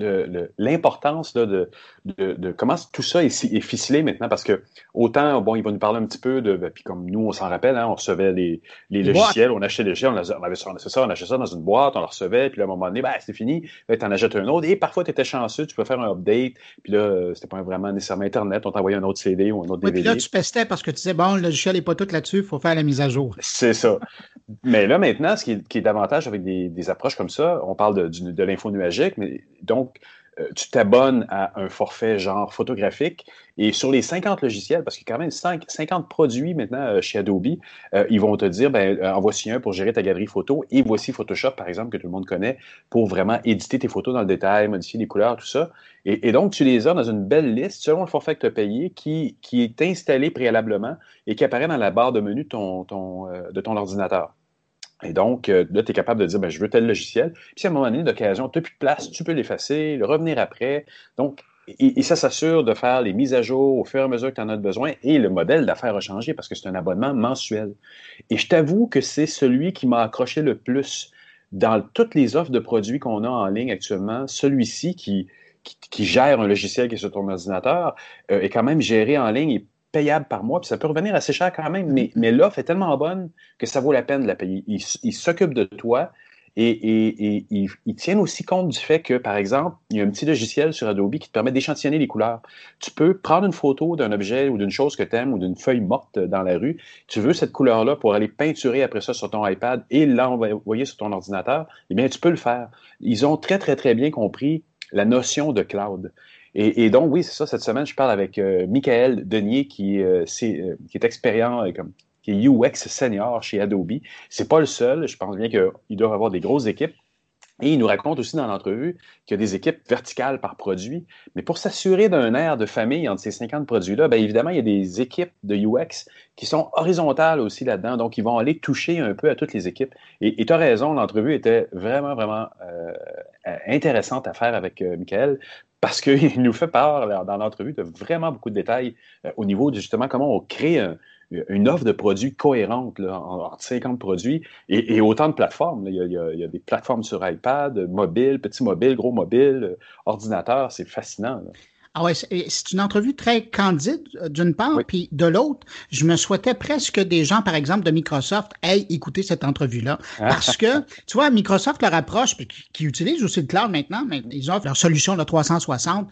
l'importance de, de, comment tout ça est, est, ficelé maintenant, parce que autant, bon, il va nous parler un petit peu de, puis comme nous, on s'en rappelle, hein, on recevait les, les logiciels, on achetait des logiciels, on, avait ça, on achetait ça dans une boîte, on le recevait, puis à un moment donné, ben, c'est fini, tu en achètes un autre, et parfois, tu étais chanceux, tu peux faire un update, puis là, c'était pas vraiment nécessairement Internet. On t'envoyait un autre CD ou un autre DVD. Puis là, tu pestais parce que tu disais, bon, le logiciel n'est pas tout là-dessus, il faut faire la mise à jour. C'est ça. mais là, maintenant, ce qui est, qui est davantage avec des, des, approches comme ça, on parle de, de l'info nuagique, mais donc, tu t'abonnes à un forfait genre photographique et sur les 50 logiciels, parce qu'il y a quand même 50 produits maintenant euh, chez Adobe, euh, ils vont te dire, ben, en voici un pour gérer ta galerie photo et voici Photoshop, par exemple, que tout le monde connaît, pour vraiment éditer tes photos dans le détail, modifier les couleurs, tout ça. Et, donc, tu les as dans une belle liste selon le forfait que tu as payé qui, est installé préalablement et qui apparaît dans la barre de menu de ton ordinateur. Et donc, euh, là, tu es capable de dire, ben, je veux tel logiciel. Puis, à un moment donné, d'occasion, tu n'as plus de place, tu peux l'effacer, le revenir après. Donc, et, ça s'assure de faire les mises à jour au fur et à mesure que tu en as besoin. Et le modèle d'affaires a changé parce que c'est un abonnement mensuel. Et je t'avoue que c'est celui qui m'a accroché le plus dans toutes les offres de produits qu'on a en ligne actuellement. Celui-ci qui, gère un logiciel qui est sur ton ordinateur euh, est quand même géré en ligne et payable par mois, puis ça peut revenir assez cher quand même, mais, mais l'offre est tellement bonne que ça vaut la peine de la payer. Il, il s'occupe de toi et, et, et il, il, tient aussi compte du fait que, par exemple, il y a un petit logiciel sur Adobe qui te permet d'échantillonner les couleurs. Tu peux prendre une photo d'un objet ou d'une chose que tu aimes ou d'une feuille morte dans la rue. Tu veux cette couleur-là pour aller peinturer après ça sur ton iPad et l'envoyer sur ton ordinateur. Eh bien, tu peux le faire. Ils ont très, très, très bien compris la notion de cloud. Et, donc, oui, c'est ça, cette semaine, je parle avec euh, Michael Denier, qui, euh, euh, qui est expérience, comme, qui est UX senior chez Adobe. C'est pas le seul, je pense bien qu'ils doivent avoir des grosses équipes. Et il nous raconte aussi dans l'entrevue qu'il y a des équipes verticales par produit. Mais pour s'assurer d'un air de famille entre ces 50 produits-là, bien évidemment, il y a des équipes de UX qui sont horizontales aussi là-dedans. Donc, ils vont aller toucher un peu à toutes les équipes. Et tu as raison, l'entrevue était vraiment, vraiment euh, intéressante à faire avec euh, Michael parce qu'il (laughs) nous fait part dans l'entrevue de vraiment beaucoup de détails euh, au niveau de justement comment on crée un, une offre de produits cohérente là, entre 50 produits et, autant de plateformes. Il y, a, des plateformes sur iPad, mobile, petit mobile, gros mobile, euh, ordinateur, c'est fascinant. Ah ouais, c'est une entrevue très candide euh, d'une part, puis de l'autre, je me souhaitais presque des gens, par exemple, de Microsoft, aient écouté cette entrevue-là. Ah. Parce que, (laughs) tu vois, Microsoft leur approche, puis qui, utilise aussi le cloud maintenant, mais ils offrent leur solution de 360,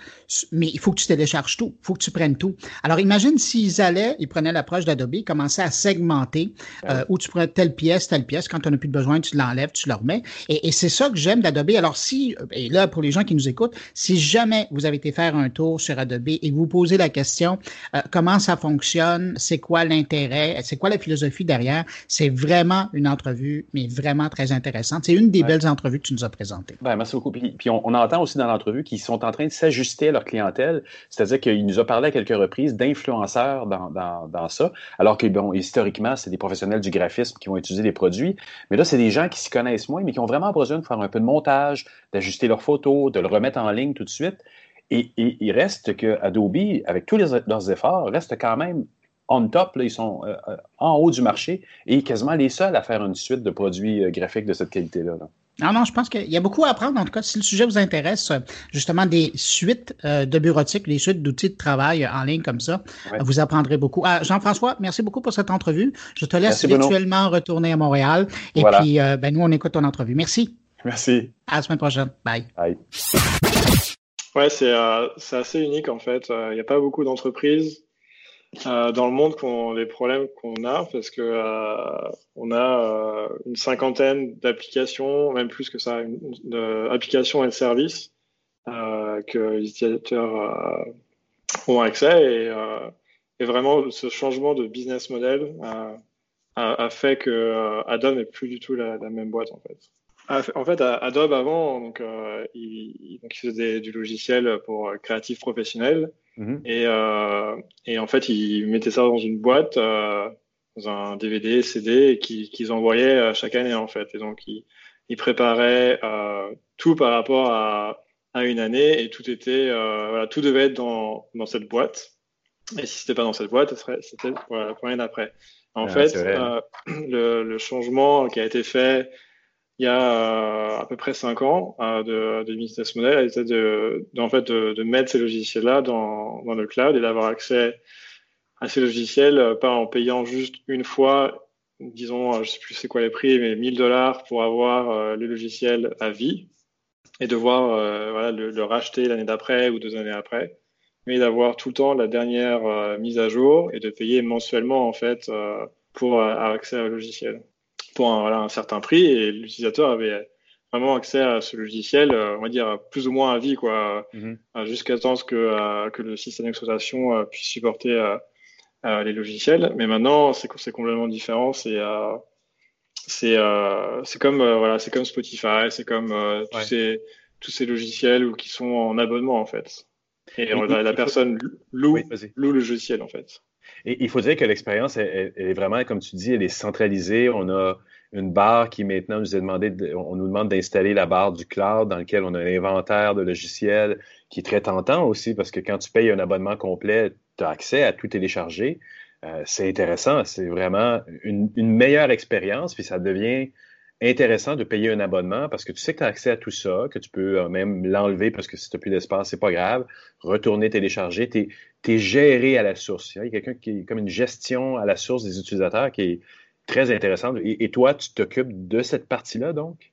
mais il faut que tu télécharges tout, il faut que tu prennes tout. Alors imagine s'ils allaient, ils prenaient l'approche d'Adobe, commençaient à segmenter, ah euh, où tu prends telle pièce, telle pièce, quand tu n'en as plus de besoin, tu l'enlèves, tu le remets. Et, et c'est ça que j'aime d'Adobe. Alors si, et là, pour les gens qui nous écoutent, si jamais vous avez été faire un tour sur Adobe et vous posez la question euh, comment ça fonctionne, c'est quoi l'intérêt, c'est quoi la philosophie derrière, c'est vraiment une entrevue, mais vraiment très intéressante. C'est une des belles entrevues que tu nous as présentées. Ben, merci beaucoup. Puis, on, entend aussi dans l'entrevue qu'ils sont en train de s'ajuster à leur clientèle, c'est-à-dire qu'il nous a parlé à quelques reprises d'influenceurs dans, ça, alors que, bon, historiquement, c'est des professionnels du graphisme qui vont utiliser les produits, mais là, c'est des gens qui s'y connaissent moins, mais qui ont vraiment besoin de faire un peu de montage, d'ajuster leurs photos, de le remettre en ligne tout de suite. Et, il reste que Adobe, avec tous leurs efforts, reste quand même on top. ils sont euh, euh, en haut du marché et quasiment les seuls à faire une suite de produits euh, graphiques de cette qualité-là. Non, non, je pense qu'il y a beaucoup à apprendre. En tout cas, si le sujet vous intéresse, justement, des suites de bureautique, des suites d'outils de travail en ligne comme ça, vous apprendrez beaucoup. Ah, Jean-François, merci beaucoup pour cette entrevue. Je te laisse virtuellement retourner à Montréal. Et puis, ben, nous, on écoute ton entrevue. Merci. Merci. À la semaine prochaine. Bye. Bye. Ouais, c'est euh, assez unique en fait. Il euh, n'y a pas beaucoup d'entreprises euh, dans le monde qui ont les problèmes qu'on a parce que euh, on a une cinquantaine d'applications, même plus que ça, d'applications et services que les utilisateurs ont accès et, et, vraiment ce changement de business model a, a, fait que Adobe n'est plus du tout la même boîte en fait. Ah, en fait, Adobe avant, donc, euh, il, faisait du logiciel pour euh, créatifs professionnels. Mhm. et, euh, et, en fait, il mettait ça dans une boîte, euh, dans un DVD, CD, qu'ils envoyaient chaque année en fait. Et donc, ils il préparaient tout par rapport à, à, une année et tout était, voilà, tout devait être dans, dans cette boîte. Et si c'était pas dans cette boîte, c'était pour l'année d'après. En ah, fait, (clears throat) le, le, changement qui a été fait il y a euh, à peu près cinq ans euh, de, business model était de, de, mettre ces logiciels-là dans, le cloud et d'avoir accès à ces logiciels, euh, pas en payant juste une fois, disons, je sais plus c'est quoi les prix, mais 1000 dollars pour avoir les logiciels à vie et devoir le, le, racheter l'année d'après ou deux années après, mais d'avoir tout le temps la dernière mise à jour et de payer mensuellement en fait pour avoir accès au logiciel pour un, voilà, un certain prix et l'utilisateur avait vraiment accès à ce logiciel, euh, on va dire plus ou moins à vie, quoi, mhm. euh, jusqu'à temps que, euh, que le système d'exploitation puisse supporter les logiciels. Mais maintenant, c'est complètement différent. C'est c'est c'est comme voilà, c'est comme Spotify, c'est comme tous ces tous ces logiciels ou qui sont en abonnement en fait. Et la, personne loue, loue le logiciel en fait. Et il faut dire que l'expérience, est vraiment, comme tu dis, elle est centralisée. On a une barre qui maintenant nous est demandé, on nous demande d'installer la barre du cloud dans lequel on a un inventaire de logiciels qui est très tentant aussi parce que quand tu payes un abonnement complet, tu as accès à tout télécharger. Euh, c'est intéressant, c'est vraiment une, meilleure expérience, puis ça devient intéressant de payer un abonnement parce que tu sais que tu as accès à tout ça, que tu peux euh, même l'enlever parce que si tu n'as plus d'espace, c'est pas grave. Retourner télécharger, tu es, géré à la source. Il y a quelqu'un qui est comme une gestion à la source des utilisateurs qui est très intéressante. Et, toi, tu t'occupes de cette partie-là, donc?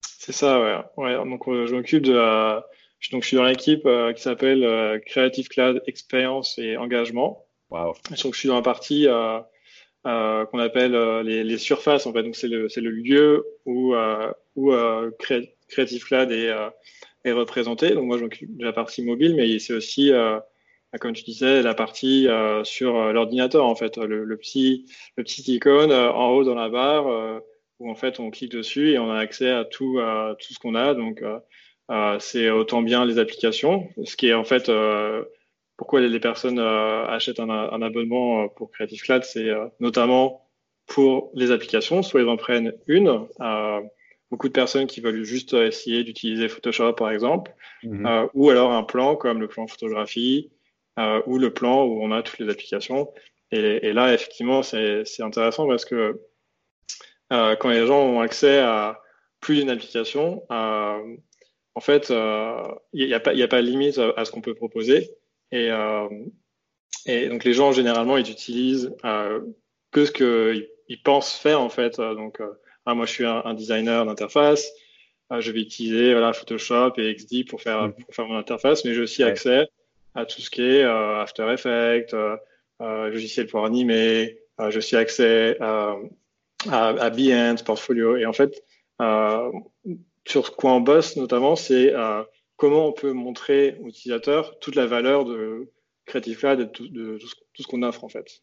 C'est ça, ouais. ouais donc, euh, je m'occupe de la... Donc, je suis dans l'équipe euh, qui s'appelle Creative Cloud Experience et Engagement. Wow. Donc, je suis dans la partie euh, qu'on appelle euh, les, les, surfaces. En fait, donc c'est le, le, lieu où, euh, où Creative Cloud est, est, représenté. Donc moi, je m'occupe de la partie mobile, mais c'est aussi comme tu disais, la partie sur l'ordinateur, en fait, le, le, petit, le petit icône en haut dans la barre où en fait on clique dessus et on a accès à tout, tout ce qu'on a. Donc c'est autant bien les applications, ce qui est en fait pourquoi les personnes achètent un, un, abonnement pour Creative Cloud, c'est notamment pour les applications, soit ils en prennent une beaucoup de personnes qui veulent juste essayer d'utiliser Photoshop, par exemple, mhm. euh, ou alors un plan comme le plan photographie, euh, ou le plan où on a toutes les applications. Et, là, effectivement, c'est intéressant parce que euh, quand les gens ont accès à plus d'une application, en fait, il n'y a, pas, a pas de limite à, ce qu'on peut proposer. Et, et, donc, les gens, généralement, ils utilisent que ce qu'ils pensent faire, en fait. Donc, ah, moi, je suis un, designer d'interface. Ah, je vais utiliser voilà, Photoshop et XD pour faire, mm. pour faire mon interface, mais j'ai aussi accès à tout ce qui est euh, After Effects, euh, euh, logiciel pour animer. j'ai aussi accès à, à, Behance, Portfolio. Et en fait, sur quoi on bosse notamment, c'est comment on peut montrer aux utilisateurs toute la valeur de Creative Cloud et de tout, de tout ce qu'on offre en fait.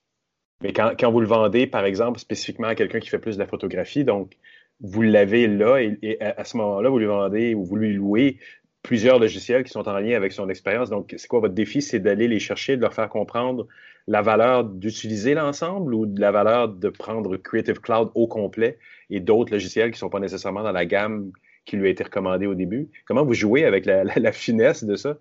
Mais quand, quand, vous le vendez, par exemple, spécifiquement à quelqu'un qui fait plus de la photographie, donc vous l'avez là et, à, ce moment-là, vous lui vendez ou vous lui louez plusieurs logiciels qui sont en lien avec son expérience. Donc, c'est quoi votre défi? C'est d'aller les chercher, de leur faire comprendre la valeur d'utiliser l'ensemble ou de la valeur de prendre Creative Cloud au complet et d'autres logiciels qui ne sont pas nécessairement dans la gamme qui lui a été recommandée au début? Comment vous jouez avec la, la, finesse de ça?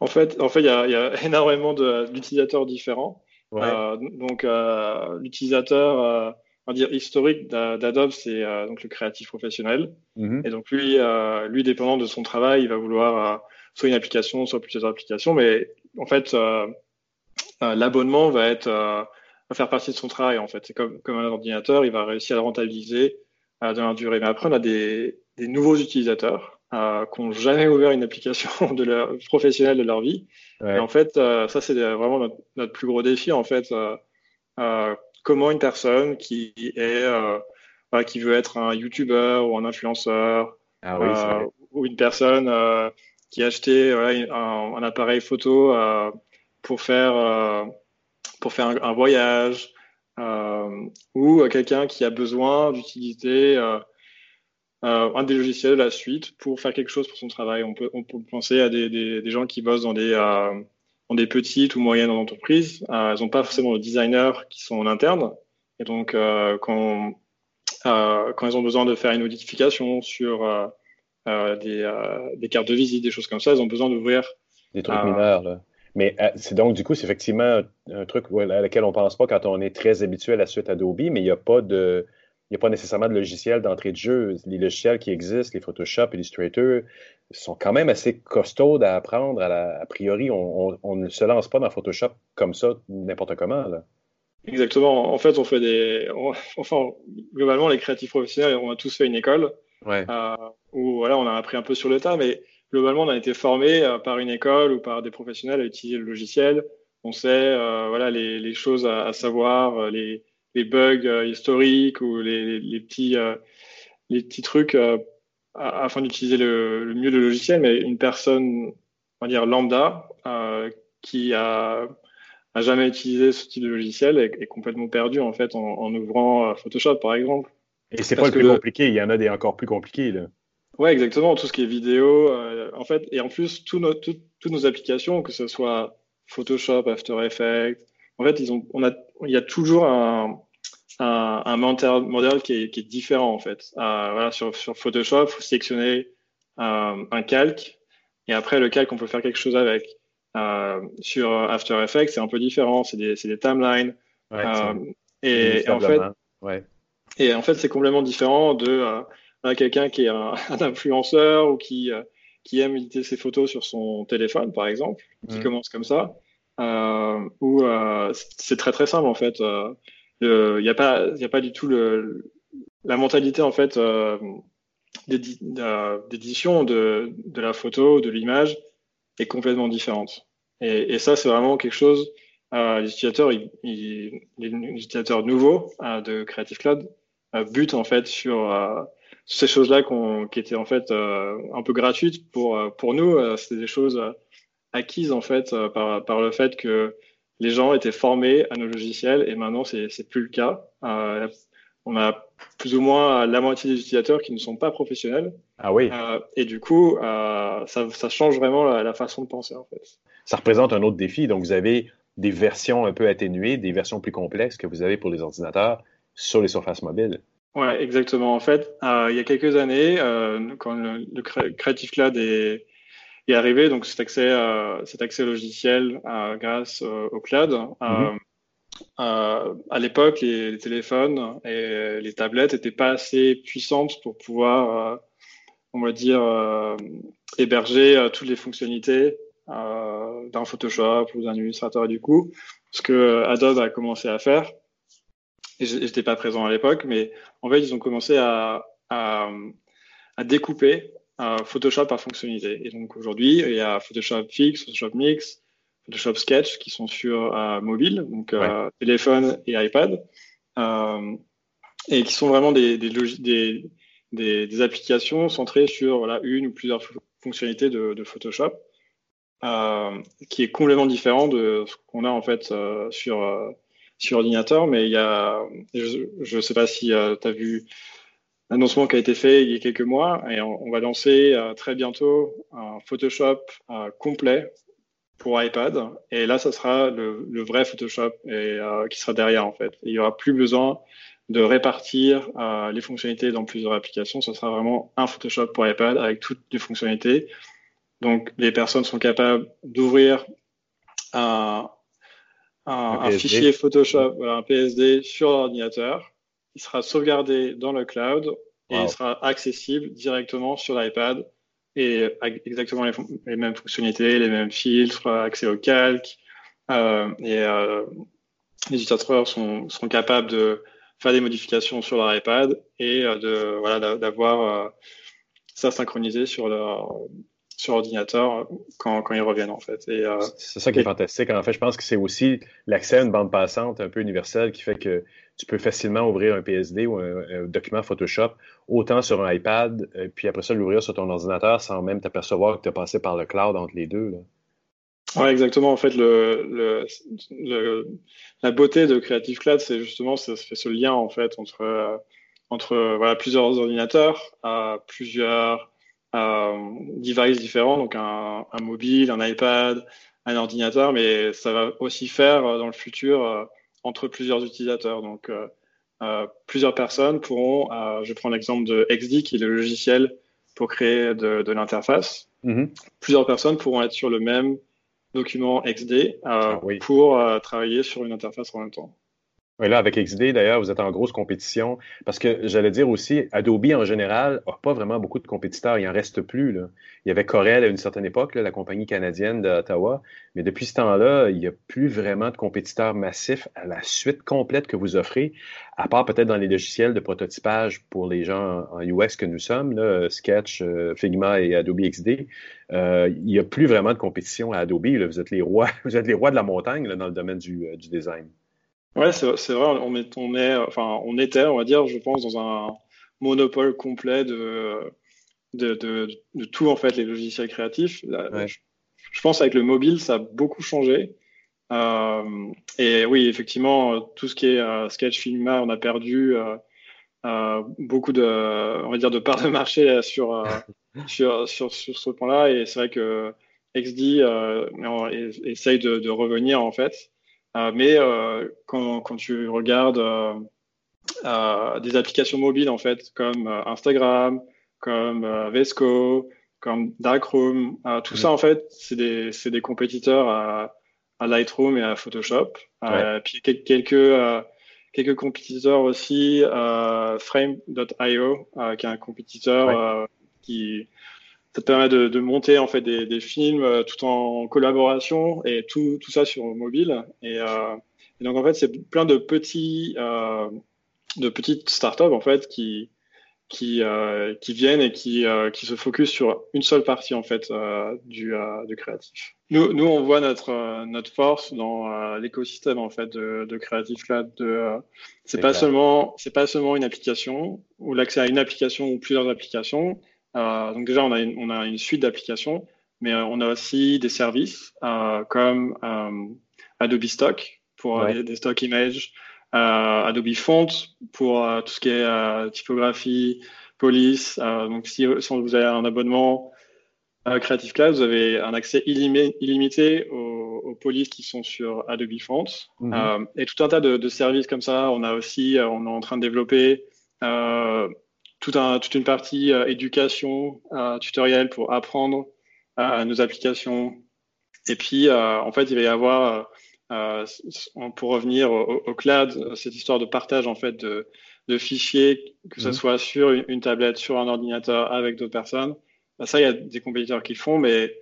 En fait, en fait, il y a, y a (laughs) énormément d'utilisateurs différents. Euh, donc, euh, l'utilisateur euh, on va dire historique d'Adobe, c'est donc le créatif professionnel. Mm-hmm. Et donc lui, lui, dépendant de son travail, il va vouloir soit une application, soit plusieurs applications. Mais en fait, l'abonnement va être va faire partie de son travail. En fait, c'est comme comme un ordinateur, il va réussir à le rentabiliser dans la durée. Mais après, on a des, des nouveaux utilisateurs euh, qui n'ont jamais ouvert une application (laughs) de leur, professionnelle de leur vie. Et en fait, euh, ça, c'est vraiment notre, notre, plus gros défi. En fait, euh, euh comment une personne qui est qui veut être un YouTuber ou un influenceur, ah oui, ou une personne qui a acheté un, un, appareil photo pour faire pour faire un, un voyage, ou quelqu'un qui a besoin d'utiliser euh, un des logiciels de la suite pour faire quelque chose pour son travail. On peut, on peut penser à des, des, des gens qui bossent dans des, dans des petites ou moyennes entreprises. Euh, elles n'ont pas forcément de designers qui sont en interne. Et donc, euh, quand, euh, quand elles ont besoin de faire une modification sur des, des, cartes de visite, des choses comme ça, elles ont besoin d'ouvrir. Des trucs mineurs, là. Mais c'est donc, du coup, c'est effectivement un truc à laquelle on ne pense pas quand on est très habitué à la suite Adobe, mais il n'y a pas de il n'y a pas nécessairement de logiciel d'entrée de jeu. Les logiciels qui existent, les Photoshop, Illustrator, sont quand même assez costauds à apprendre. A, priori, on, ne se lance pas dans Photoshop comme ça, n'importe comment. Exactement. En fait, on fait des. enfin, globalement, les créatifs professionnels, on a tous fait une école euh, où voilà, on a appris un peu sur le tas, mais globalement, on a été formé euh, par une école ou par des professionnels à utiliser le logiciel. On sait euh, voilà, les, choses à, à savoir, les les bugs euh, historiques ou les, les, petits, euh, les petits trucs euh, afin d'utiliser le, mieux le logiciel, mais une personne, on va dire lambda, qui a, a, jamais utilisé ce type de logiciel est, complètement perdu en fait en, ouvrant Photoshop par exemple. Et c'est pas le plus compliqué, il y en a des encore plus compliqués là. Ouais, exactement. Tout ce qui est vidéo, en fait, et en plus, toutes nos, toutes nos applications, que ce soit Photoshop, After Effects, en fait, ils ont, on a, il y a toujours un, un, un modèle qui est, qui est, différent en fait. Euh, voilà, sur, sur Photoshop, il faut sélectionner euh, un calque et après le calque, on peut faire quelque chose avec. Euh, sur After Effects, c'est un peu différent, c'est des, des, timelines. Ouais, euh, et, en fait, ouais. et en fait, c'est complètement différent de euh, quelqu'un qui est un, (laughs) un, influenceur ou qui, qui aime éditer ses photos sur son téléphone, par exemple, qui mm. commence comme ça. ou c'est très très simple en fait il n'y a pas il a pas du tout la mentalité en fait euh, d'édition de, la photo de l'image est complètement différente. Et, ça c'est vraiment quelque chose euh, ils, les utilisateurs nouveaux euh, de Creative Cloud euh, butent en fait sur euh, ces choses là qui étaient en fait euh, un peu gratuites pour pour nous. C'était des choses acquises en fait par par le fait que les gens étaient formés à nos logiciels et maintenant c'est c'est plus le cas. Euh, on a plus ou moins la moitié des utilisateurs qui ne sont pas professionnels. Ah oui. et du coup, ça, ça, change vraiment la, la, façon de penser en fait. Ça représente un autre défi. Donc, vous avez des versions un peu atténuées, des versions plus complexes que vous avez pour les ordinateurs sur les surfaces mobiles. Oui, exactement. En fait, euh, il y a quelques années, euh, quand le, Creative Cloud est, est, arrivé, donc cet accès, euh, cet accès logiciel euh, grâce au cloud, mm-hmm. à l'époque, les, les, téléphones et les tablettes n'étaient pas assez puissantes pour pouvoir, on va dire, héberger toutes les fonctionnalités euh, d'un Photoshop ou d'un Illustrator. Et du coup, ce que Adobe a commencé à faire, et j'étais pas présent à l'époque, mais en fait, ils ont commencé à, à, à découper euh, Photoshop par fonctionnalité. Et donc aujourd'hui, il y a Photoshop Fix, Photoshop Mix, Photoshop Sketch qui sont sur euh, mobile, donc euh, téléphone et iPad, euh, et qui sont vraiment des, des, des, des, des applications centrées sur voilà, une ou plusieurs fonctionnalités de, de Photoshop. Euh, qui est complètement différent de ce qu'on a en fait euh, sur euh, sur ordinateur, mais il y a, je ne sais pas si tu as vu l'annoncement qui a été fait il y a quelques mois, et on, va lancer très bientôt un Photoshop complet pour iPad, et là, ça sera le, le vrai Photoshop et, qui sera derrière en fait. il n'y aura plus besoin de répartir les fonctionnalités dans plusieurs applications, ce sera vraiment un Photoshop pour iPad avec toutes les fonctionnalités donc, les personnes sont capables d'ouvrir un, fichier Photoshop, un PSD sur l'ordinateur. Il sera sauvegardé dans le cloud et il sera accessible directement sur l'iPad et exactement les, mêmes fonctionnalités, les mêmes filtres, accès au calque. Euh, et euh, les utilisateurs sont, seront capables de faire des modifications sur leur iPad et euh, de voilà d'avoir ça synchronisé sur leur sur ordinateur quand, quand, ils reviennent en fait. Euh, c'est ça qui est fantastique. En fait, je pense que c'est aussi l'accès à une bande passante un peu universelle qui fait que tu peux facilement ouvrir un PSD ou un, document Photoshop autant sur un iPad, euh, puis après ça l'ouvrir sur ton ordinateur sans même t'apercevoir que tu as passé par le cloud entre les deux. Oui, exactement. En fait, le, le, la beauté de Creative Cloud, c'est justement ça fait ce lien en fait entre, euh, entre voilà, plusieurs ordinateurs, à plusieurs euh, devices différents, donc un, un, mobile, un iPad, un ordinateur, mais ça va aussi faire euh, dans le futur euh, entre plusieurs utilisateurs. Donc, euh, plusieurs personnes pourront, je prends l'exemple de XD, qui est le logiciel pour créer de, de l'interface. Mm-hmm. Plusieurs personnes pourront être sur le même document XD ah pour travailler sur une interface en même temps. Oui, là, avec XD, d'ailleurs, vous êtes en grosse compétition. Parce que j'allais dire aussi, Adobe en général n'a pas vraiment beaucoup de compétiteurs. Il en reste plus. Là. Il y avait Corel à une certaine époque, la compagnie canadienne d'Ottawa. Mais depuis ce temps-là, il n'y a plus vraiment de compétiteurs massifs à la suite complète que vous offrez, à part peut-être dans les logiciels de prototypage pour les gens en UX que nous sommes, là, Sketch, euh, Figma et Adobe XD. Euh, il n'y a plus vraiment de compétition à Adobe. Là. Vous êtes les rois, (laughs) vous êtes les rois de la montagne là, dans le domaine du, euh, du design. Ouais, c'est vrai, on, est, on, est, enfin, on était, on va dire, je pense, dans un monopole complet de, de, de, de tout, en fait, les logiciels créatifs. je, pense avec le mobile, ça a beaucoup changé. Euh, et oui, effectivement, tout ce qui est euh, Sketch, Figma, on a perdu euh, euh beaucoup de, on va dire, de parts de marché sur, euh, (laughs) sur, sur, sur, ce point-là. Et c'est vrai que XD essaye de, de revenir, en fait. Euh, mais euh, quand, quand, tu regardes euh, des applications mobiles, en fait, comme Instagram, comme Vesco, comme Darkroom, tout ça, en fait, c'est des, des, compétiteurs à, à, Lightroom et à Photoshop. puis quelques quelques compétiteurs aussi, euh, Frame.io, euh, qui est un compétiteur euh, qui, ça te permet de, de, monter en fait des, des, films euh, tout en collaboration et tout, tout ça sur mobile. Et, euh, et donc en fait, c'est plein de petits, euh, de petites startups en fait qui qui, euh, qui viennent et qui, qui se focus sur une seule partie en fait du, du créatif. Nous, nous, on voit notre notre force dans l'écosystème en fait de, de Creative Cloud. De, c'est pas seulement c'est pas seulement une application ou l'accès à une application ou plusieurs applications donc déjà, on a une, on a une suite d'applications, mais euh, on a aussi des services euh, comme Adobe Stock pour des, des, stock images, Adobe Font pour tout ce qui est typographie, police. donc si, vous avez un abonnement Creative Cloud, vous avez un accès illimité aux, aux, polices qui sont sur Adobe Font mhm. et tout un tas de, de, services comme ça. On a aussi, on est en train de développer un, toute une partie euh, éducation, euh, tutoriel pour apprendre euh, nos applications. Et puis, en fait, il va y avoir, pour revenir au, cloud, cette histoire de partage en fait de, de fichiers, que ce mhm. soit sur une, tablette, sur un ordinateur, avec d'autres personnes. Bah, ça, il y a des compétiteurs qui le font, mais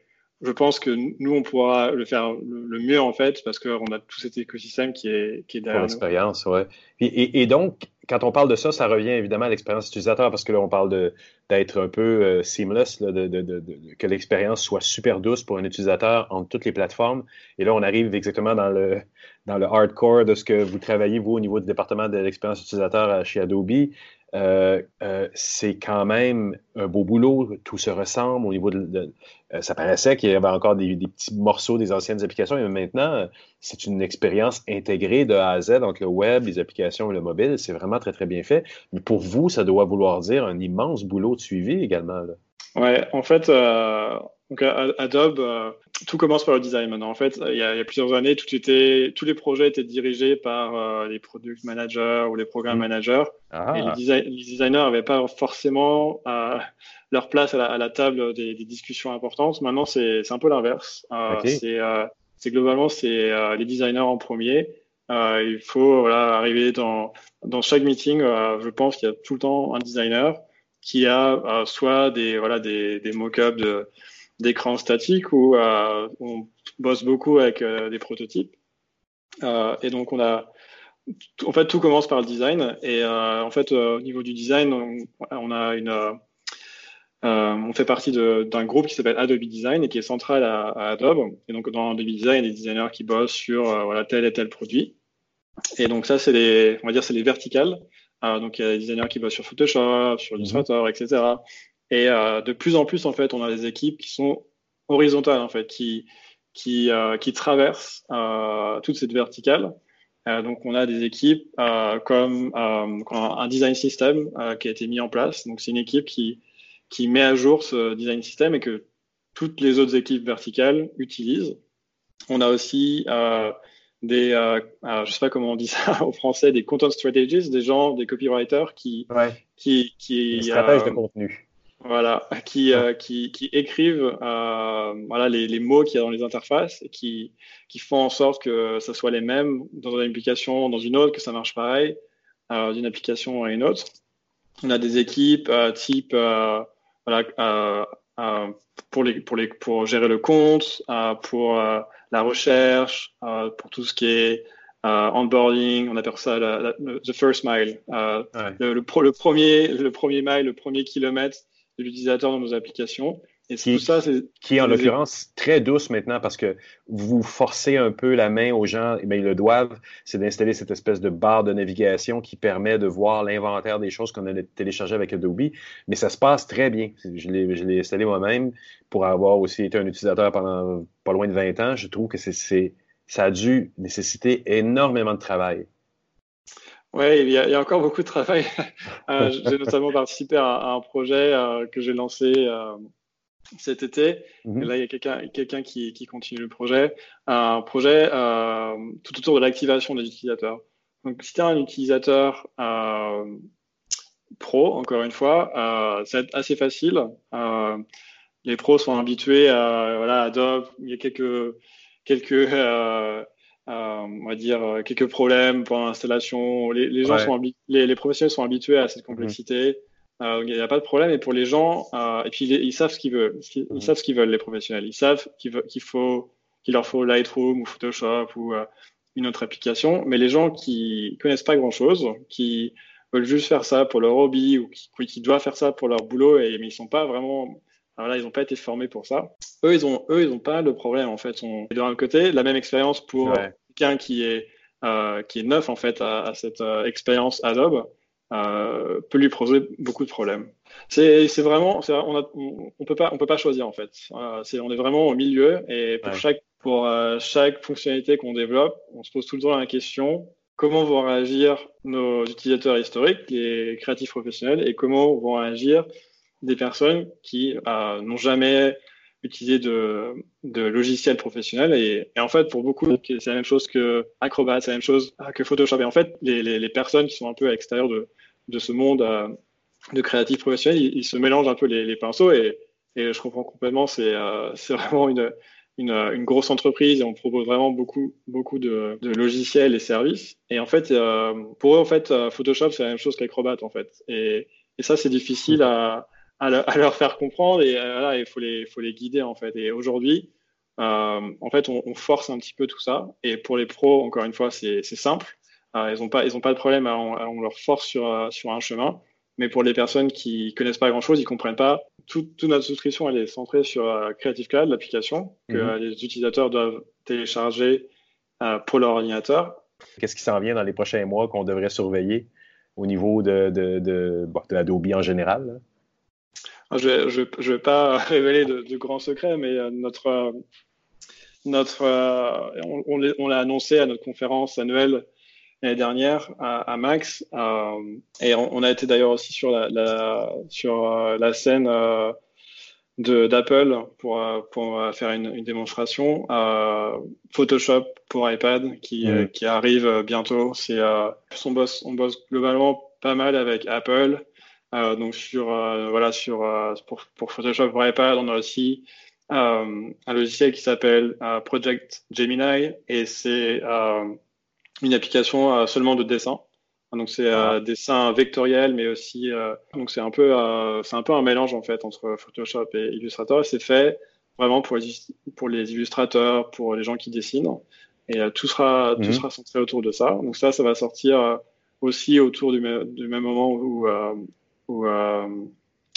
je pense que nous, on pourra le faire le, mieux, en fait, parce qu'on a tout cet écosystème qui est, qui est derrière. L'expérience, oui. Et, et, donc, quand on parle de ça, ça revient évidemment à l'expérience utilisateur, parce que là, on parle d'être un peu euh, seamless, de, de, de, que l'expérience soit super douce pour un utilisateur entre toutes les plateformes. Et là, on arrive exactement dans le, dans le hardcore de ce que vous travaillez, vous, au niveau du département de l'expérience utilisateur chez Adobe. Euh, euh, c'est quand même un beau boulot. Tout se ressemble au niveau de. Euh, ça paraissait qu'il y avait encore des, petits morceaux des anciennes applications, mais maintenant, c'est une expérience intégrée de A à Z entre le web, les applications et le mobile. C'est vraiment très, très bien fait. Mais pour vous, ça doit vouloir dire un immense boulot de suivi également. Ouais, en fait, donc Adobe, euh, tout commence par le design maintenant. En fait, il y a, plusieurs années, tout était, tous les projets étaient dirigés par euh, les product managers ou les programme mm. managers. Ah. Et les, designers n'avaient pas forcément euh, leur place à la, table des, discussions importantes. Maintenant, c'est un peu l'inverse. C'est globalement c'est les designers en premier. il faut voilà, arriver dans, dans chaque meeting. je pense qu'il y a tout le temps un designer qui a soit des voilà des, mock-ups d'écran statique où euh, on bosse beaucoup avec euh, des prototypes. Euh, et donc, on a, en fait, tout commence par le design. Et en fait, au niveau du design, on, a une, on fait partie d'un groupe qui s'appelle Adobe Design et qui est central à, Adobe. Et donc, dans Adobe Design, il y a des designers qui bossent sur voilà, tel et tel produit. Et donc, ça, c'est les, on va dire, c'est les verticales. Donc, il y a des designers qui bossent sur Photoshop, sur Illustrator, etc. Et euh, de plus en plus, en fait, on a des équipes qui sont horizontales, en fait, qui, qui, euh, qui traversent euh, toute cette verticale. donc, on a des équipes comme un design system qui a été mis en place. Donc, c'est une équipe qui, qui met à jour ce design system et que toutes les autres équipes verticales utilisent. On a aussi des, je sais pas comment on dit (laughs) ça au français, des content strategies, des gens, des copywriters qui, qui, qui, stratèges de contenu. Voilà, qui, euh, qui, qui, écrivent euh, voilà, les, les mots qu'il y a dans les interfaces et qui, qui font en sorte que ça soit les mêmes dans une application, dans une autre, que ça marche pareil euh, d'une application à une autre. On a des équipes euh, type euh, voilà, pour, les, pour, les, pour gérer le compte, pour la recherche, pour tout ce qui est onboarding, on appelle ça la, the first mile, le, le, le, premier, le premier mile, le premier kilomètre de l'utilisateur dans nos applications. Et qui, tout ça, qui est en l'occurrence très douce maintenant parce que vous forcez un peu la main aux gens, et bien, ils le doivent, c'est d'installer cette espèce de barre de navigation qui permet de voir l'inventaire des choses qu'on a téléchargées avec Adobe. Mais ça se passe très bien. Je l'ai, installé moi-même pour avoir aussi été un utilisateur pendant pas loin de 20 ans. Je trouve que c'est, ça a dû nécessiter énormément de travail. Oui, il, y a encore beaucoup de travail. (laughs) Euh, j'ai notamment participé à, un projet euh, que j'ai lancé euh, cet été. Mhm. là, il y a quelqu'un qui, qui, continue le projet. Un projet tout autour de l'activation des utilisateurs. Donc, si tu es un utilisateur pro, encore une fois, c'est assez facile. les pros sont habitués à voilà, Adobe. Il y a quelques quelques euh, on va dire euh, quelques problèmes pour l'installation. Les, les, gens sont les, les, professionnels sont habitués à cette complexité. Euh, il n'y a pas de problème. Et pour les gens, et puis ils, savent ce qu'ils veulent. Ils, mhm. savent ce qu'ils veulent les professionnels. Ils savent qu'il faut qu'il leur faut Lightroom ou Photoshop ou une autre application. Mais les gens qui connaissent pas grand chose, qui veulent juste faire ça pour leur hobby ou qui, qui doivent faire ça pour leur boulot et mais ils sont pas vraiment alors là, ils n'ont pas été formés pour ça. Eux, ils ont, eux, ils ont pas le problème en fait. On... De l'autre côté, la même expérience pour quelqu'un qui est euh, qui est neuf en fait à, cette euh, expérience Adobe euh, peut lui poser beaucoup de problèmes. C'est vraiment, on, a, on, peut pas, on peut pas choisir en fait. c'est, on est vraiment au milieu et pour chaque pour chaque fonctionnalité qu'on développe, on se pose tout le temps la question comment vont réagir nos utilisateurs historiques, les créatifs professionnels, et comment vont réagir des personnes qui euh, n'ont jamais utilisé de, de logiciels professionnels. Et, en fait, pour beaucoup, c'est la même chose que Acrobat, c'est la même chose que Photoshop. Et en fait, les, les, personnes qui sont un peu à l'extérieur de, de ce monde euh, de créatifs professionnels, ils, se mélangent un peu les, les pinceaux. Et, et, je comprends complètement, c'est euh, (laughs) vraiment une, une, une, grosse entreprise et on propose vraiment beaucoup, beaucoup de, de logiciels et services. Et en fait, euh, pour eux, en fait, euh, Photoshop, c'est la même chose qu'Acrobat, en fait. Et, et ça, c'est difficile à, à, leur faire comprendre et euh, voilà, il faut les, faut les guider, en fait. Et aujourd'hui, euh, en fait, on, on, force un petit peu tout ça. Et pour les pros, encore une fois, c'est simple. Euh, ils n'ont pas, ils ont pas de problème, à, on leur force sur, sur un chemin. Mais pour les personnes qui connaissent pas grand-chose, ils comprennent pas. toute notre souscription, elle est centrée sur Creative Cloud, l'application que mhm. les utilisateurs doivent télécharger pour leur ordinateur. Qu'est-ce qui s'en vient dans les prochains mois qu'on devrait surveiller au niveau de, de, de, de Adobe en général? Je ne vais, je vais, pas (laughs) révéler de, de, grands secrets, mais euh, notre, notre, on, on l'a annoncé à notre conférence annuelle l'année dernière à, Max. Euh, et on, a été d'ailleurs aussi sur la, la sur euh, la scène euh, d'Apple pour, pour faire une, une démonstration. Photoshop pour iPad qui, qui arrive bientôt. C'est on bosse on bosse globalement pas mal avec Apple. Donc sur voilà sur pour, pour, Photoshop iPad, on a aussi un logiciel qui s'appelle Project Gemini et c'est une application euh, seulement de dessin. Donc c'est un euh, dessin vectoriel, mais aussi euh, donc c'est un peu c'est un peu un mélange en fait entre Photoshop et Illustrator. C'est fait vraiment pour les pour les illustrateurs, pour les gens qui dessinent. Et tout sera tout mhm. sera centré autour de ça. Donc ça, ça va sortir aussi autour du, du même moment où, où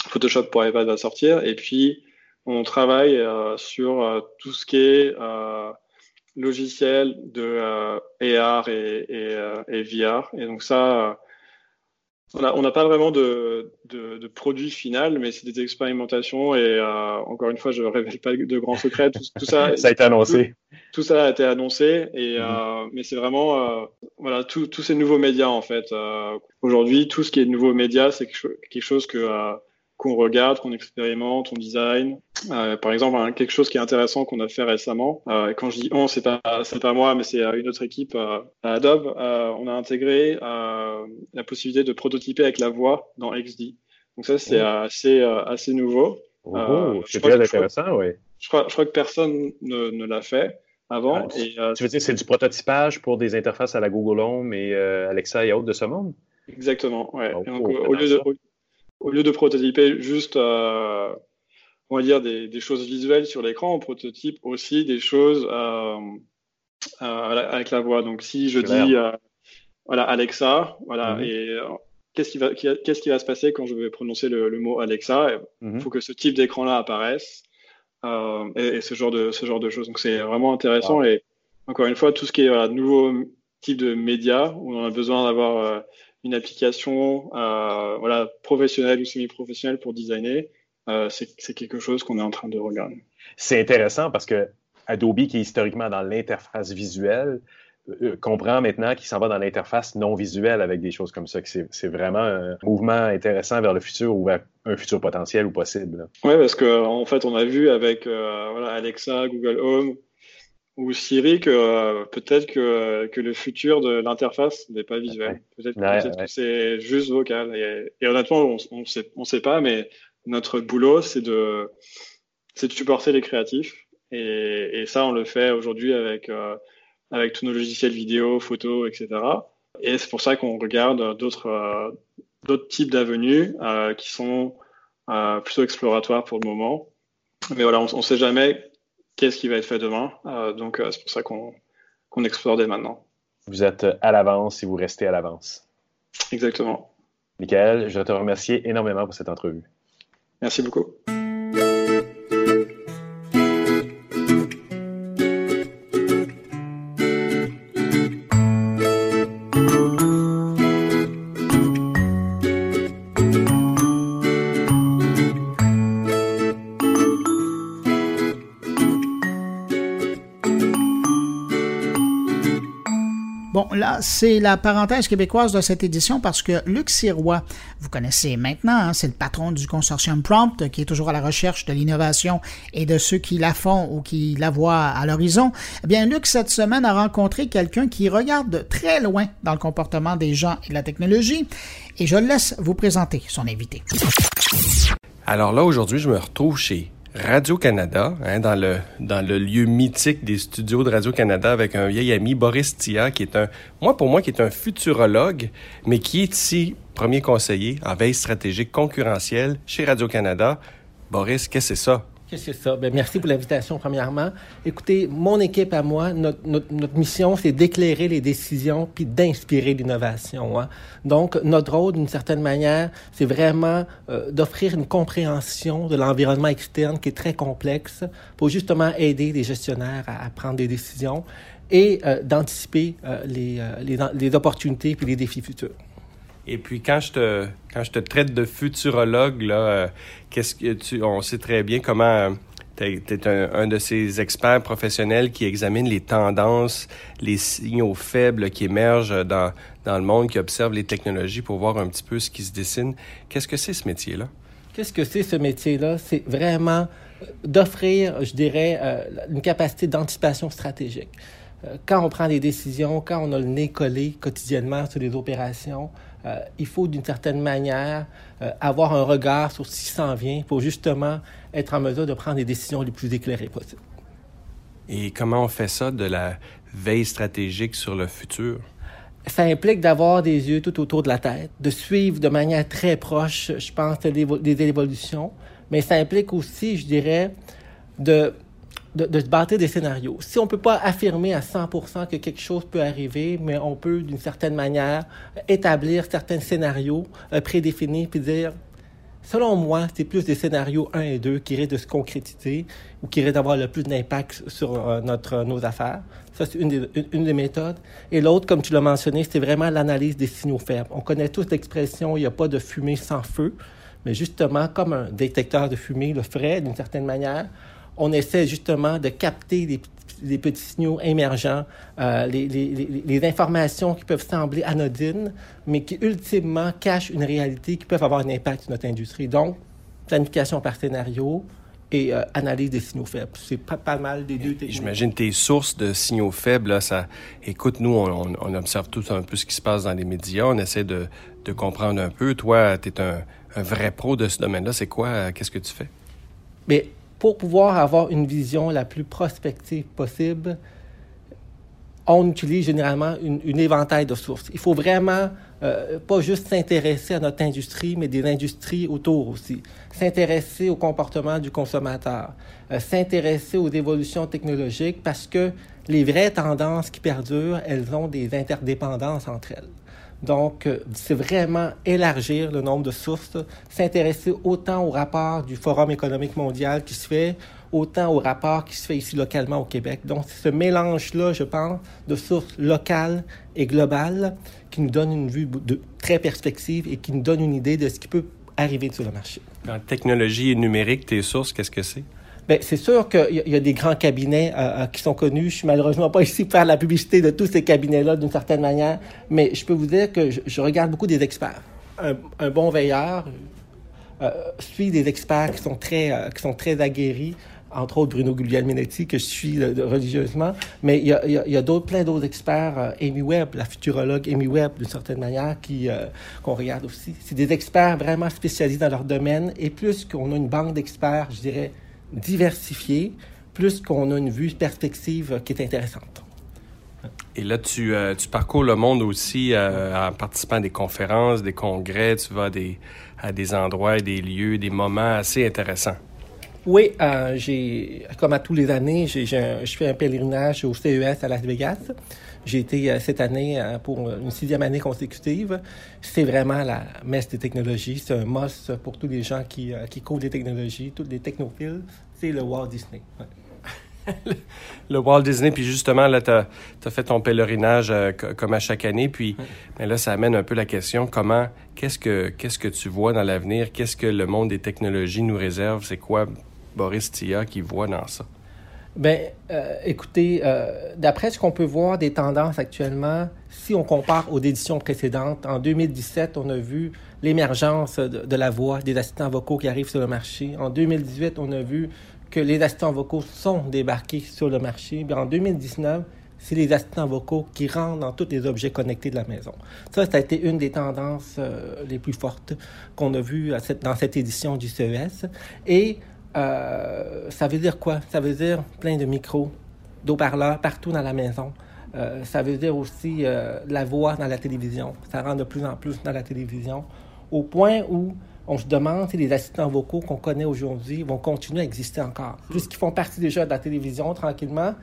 Photoshop pour iPad va sortir. Et puis on travaille sur tout ce qui est logiciels de euh, AR et, et, euh, et, VR. Et donc ça, euh, on n'a pas vraiment de, de, de, produit final, mais c'est des expérimentations. Et encore une fois, je ne révèle pas de grands secrets. Tout, ça, (laughs) ça a été annoncé. Tout, ça a été annoncé. Et, mm-hmm. mais c'est vraiment voilà tous ces nouveaux médias en fait. Aujourd'hui, tout ce qui est nouveaux médias, c'est quelque chose que qu'on regarde, qu'on expérimente, on design. Euh, par exemple, quelque chose qui est intéressant qu'on a fait récemment. Euh, quand je dis on, c'est pas c'est pas moi, mais c'est euh, une autre équipe à Adobe. on a intégré la possibilité de prototyper avec la voix dans XD. Donc ça, c'est oh. assez assez nouveau. Oh, c'est très intéressant, oui. Je crois, je crois que personne ne, ne l'a fait avant. Ah, et, tu veux dire c'est du prototypage pour des interfaces à la Google Home et Alexa et autres de ce monde? Exactement, ouais. Oh, donc, au, lieu de, au lieu de prototyper juste, euh, on va dire, des, des, choses visuelles sur l'écran, on prototype aussi des choses euh, euh, avec la voix. Donc, si je dis, voilà, Alexa, voilà, mhm. et qu'est-ce qui va, qu'est-ce qui va se passer quand je vais prononcer le, le mot Alexa? Il mhm. faut que ce type d'écran-là apparaisse et, et, ce genre de ce genre de choses. Donc, c'est vraiment intéressant. Et encore une fois, tout ce qui est voilà, nouveau type de médias où on a besoin d'avoir une application euh, voilà, professionnelle ou semi-professionnelle pour designer, euh, c'est quelque chose qu'on est en train de regarder. C'est intéressant parce que Adobe, qui est historiquement dans l'interface visuelle, euh, comprend maintenant qu'il s'en va dans l'interface non visuelle avec des choses comme ça. C'est vraiment un mouvement intéressant vers le futur ou vers un futur potentiel ou possible. Oui, parce qu'en en fait, on a vu avec voilà, Alexa, Google Home, ou Siri que euh, peut-être que, que le futur de l'interface n'est pas visuel. Peut-être que c'est juste vocal. Et, honnêtement, on on sait, on sait pas, mais notre boulot, c'est de, supporter les créatifs. Et, et ça, on le fait aujourd'hui avec, euh, avec tous nos logiciels vidéo, photos, etc. Et c'est pour ça qu'on regarde d'autres, euh, d'autres types d'avenues qui sont plutôt exploratoires pour le moment. Mais voilà, on ne sait jamais qu'est-ce qui va être fait demain. Euh, donc, euh, c'est pour ça qu'on explore dès maintenant. Vous êtes à l'avance et vous restez à l'avance. Exactement. Michael, je te remercie énormément pour cette entrevue. Merci beaucoup. C'est la parenthèse québécoise de cette édition parce que Luc Sirois, vous connaissez maintenant, hein, c'est le patron du consortium Prompt qui est toujours à la recherche de l'innovation et de ceux qui la font ou qui la voient à l'horizon. Eh bien, Luc, cette semaine, a rencontré quelqu'un qui regarde de très loin dans le comportement des gens et de la technologie et je laisse vous présenter son invité. Alors là, aujourd'hui, je me retrouve chez Radio-Canada, hein, dans, le, dans le lieu mythique des studios de Radio-Canada avec un vieil ami, Boris Tia, qui est un, moi pour moi, qui est un futurologue, mais qui est ici premier conseiller en veille stratégique concurrentielle chez Radio-Canada. Boris, qu'est-ce que c'est ça? Que c'est ça? Ben, merci pour l'invitation, premièrement. Écoutez, mon équipe à moi, notre, notre, notre mission, c'est d'éclairer les décisions puis d'inspirer l'innovation. Hein. Donc, notre rôle, d'une certaine manière, c'est vraiment euh, d'offrir une compréhension de l'environnement externe qui est très complexe pour justement aider les gestionnaires à, à prendre des décisions et euh, d'anticiper euh, les, euh, les, les opportunités puis les défis futurs. Et puis quand je te quand je te traite de futurologue là, euh, qu'est-ce que tu on sait très bien comment tu es, un, de ces experts professionnels qui examine les tendances, les signaux faibles qui émergent dans, dans le monde, qui observe les technologies pour voir un petit peu ce qui se dessine. Qu'est-ce que c'est ce métier-là? Qu'est-ce que c'est ce métier-là? C'est vraiment d'offrir, je dirais, euh, une capacité d'anticipation stratégique. Euh, quand on prend des décisions, quand on a le nez collé quotidiennement sur les opérations, euh, il faut d'une certaine manière euh, avoir un regard sur ce qui s'en vient pour justement être en mesure de prendre les décisions les plus éclairées possibles. Et comment on fait ça de la veille stratégique sur le futur? Ça implique d'avoir des yeux tout autour de la tête, de suivre de manière très proche, je pense, des évolutions, mais ça implique aussi, je dirais, de de, se bâtir des scénarios. Si on ne peut pas affirmer à 100% que quelque chose peut arriver, mais on peut, d'une certaine manière, établir certains scénarios euh, prédéfinis, puis dire, selon moi, c'est plus des scénarios 1 et 2 qui risquent de se concrétiser ou qui risquent d'avoir le plus d'impact sur euh, notre, nos affaires. Ça, c'est une, des, une, une des méthodes. Et l'autre, comme tu l'as mentionné, c'est vraiment l'analyse des signaux faibles. On connaît tous l'expression « il n'y a pas de fumée sans feu », mais justement, comme un détecteur de fumée le ferait, d'une certaine manière, on essaie justement de capter les, les petits signaux émergents, euh, les, les, les, informations qui peuvent sembler anodines, mais qui ultimement cachent une réalité qui peuvent avoir un impact sur notre industrie. Donc, planification par scénario, et euh, analyse des signaux faibles. C'est pas, pas mal des deux techniques. J'imagine tes sources de signaux faibles, là, ça... Écoute, nous, on, on, observe tout un peu ce qui se passe dans les médias, on essaie de, de comprendre un peu. Toi, tu es un, un, vrai pro de ce domaine-là. C'est quoi? Qu'est-ce que tu fais? Mais pour pouvoir avoir une vision la plus prospective possible, on utilise généralement une, éventail de sources. Il faut vraiment euh, pas juste s'intéresser à notre industrie, mais des industries autour aussi. S'intéresser au comportement du consommateur, euh, s'intéresser aux évolutions technologiques parce que les vraies tendances qui perdurent, elles ont des interdépendances entre elles. Donc, euh, c'est vraiment élargir le nombre de sources, s'intéresser autant au rapport du Forum économique mondial qui se fait, autant au rapport qui se fait ici localement au Québec. Donc, c'est ce mélange-là, je pense, de sources locales et globales qui nous donne une vue de, très perspective et qui nous donne une idée de ce qui peut arriver sur le marché. En technologie numérique, tes sources, qu'est-ce que c'est? Bien, c'est sûr qu'il y, a des grands cabinets euh, qui sont connus. Je suis malheureusement pas (laughs) ici pour faire la publicité de tous ces cabinets-là d'une certaine manière, mais je peux vous dire que je, regarde beaucoup des experts. Un, bon veilleur euh, suit des experts qui sont très, euh, qui sont très aguerris, entre autres Bruno Guglielminetti, que je suis euh, religieusement, mais il y a, plein d'autres experts, euh, Amy Webb, la futurologue Amy Webb, d'une certaine manière, euh, qu'on regarde aussi. C'est des experts vraiment spécialisés dans leur domaine, et plus qu'on a une banque d'experts, je dirais, diversifiée, plus qu'on a une vue perspective qui est intéressante. Et là, tu, euh, parcours le monde aussi euh, en participant à des conférences, des congrès, tu vas à des, à des endroits, des lieux, des moments assez intéressants. Oui, euh, j'ai, comme à tous les années, j'ai, je fais un pèlerinage au CES à Las Vegas. J'ai été euh, cette année euh, pour une sixième année consécutive. C'est vraiment la messe des technologies. C'est un must pour tous les gens qui, qui couvrent les technologies, tous les technophiles. C'est le Walt Disney. Ouais. (laughs) le Walt Disney, puis justement, là, tu as, fait ton pèlerinage euh, comme à chaque année, puis Oui. mais là, ça amène un peu la question, comment, qu'est-ce que, qu'est-ce que tu vois dans l'avenir? Qu'est-ce que le monde des technologies nous réserve? C'est quoi Boris Tia qui voit dans ça? Ben, euh, écoutez, euh, d'après ce qu'on peut voir des tendances actuellement, si on compare aux éditions précédentes, en 2017, on a vu l'émergence de, la voix, des assistants vocaux qui arrivent sur le marché. En 2018, on a vu que les assistants vocaux sont débarqués sur le marché. en 2019, c'est les assistants vocaux qui rentrent dans tous les objets connectés de la maison. Ça, ça a été une des tendances euh, les plus fortes qu'on a vues dans cette édition du CES. Et euh, ça veut dire quoi? Ça veut dire plein de micros, d'eau-parleurs partout dans la maison. Euh, ça veut dire aussi euh, la voix dans la télévision. Ça rentre de plus en plus dans la télévision, au point où on se demande si les assistants vocaux qu'on connaît aujourd'hui vont continuer à exister encore, puisqu'ils font partie déjà de la télévision tranquillement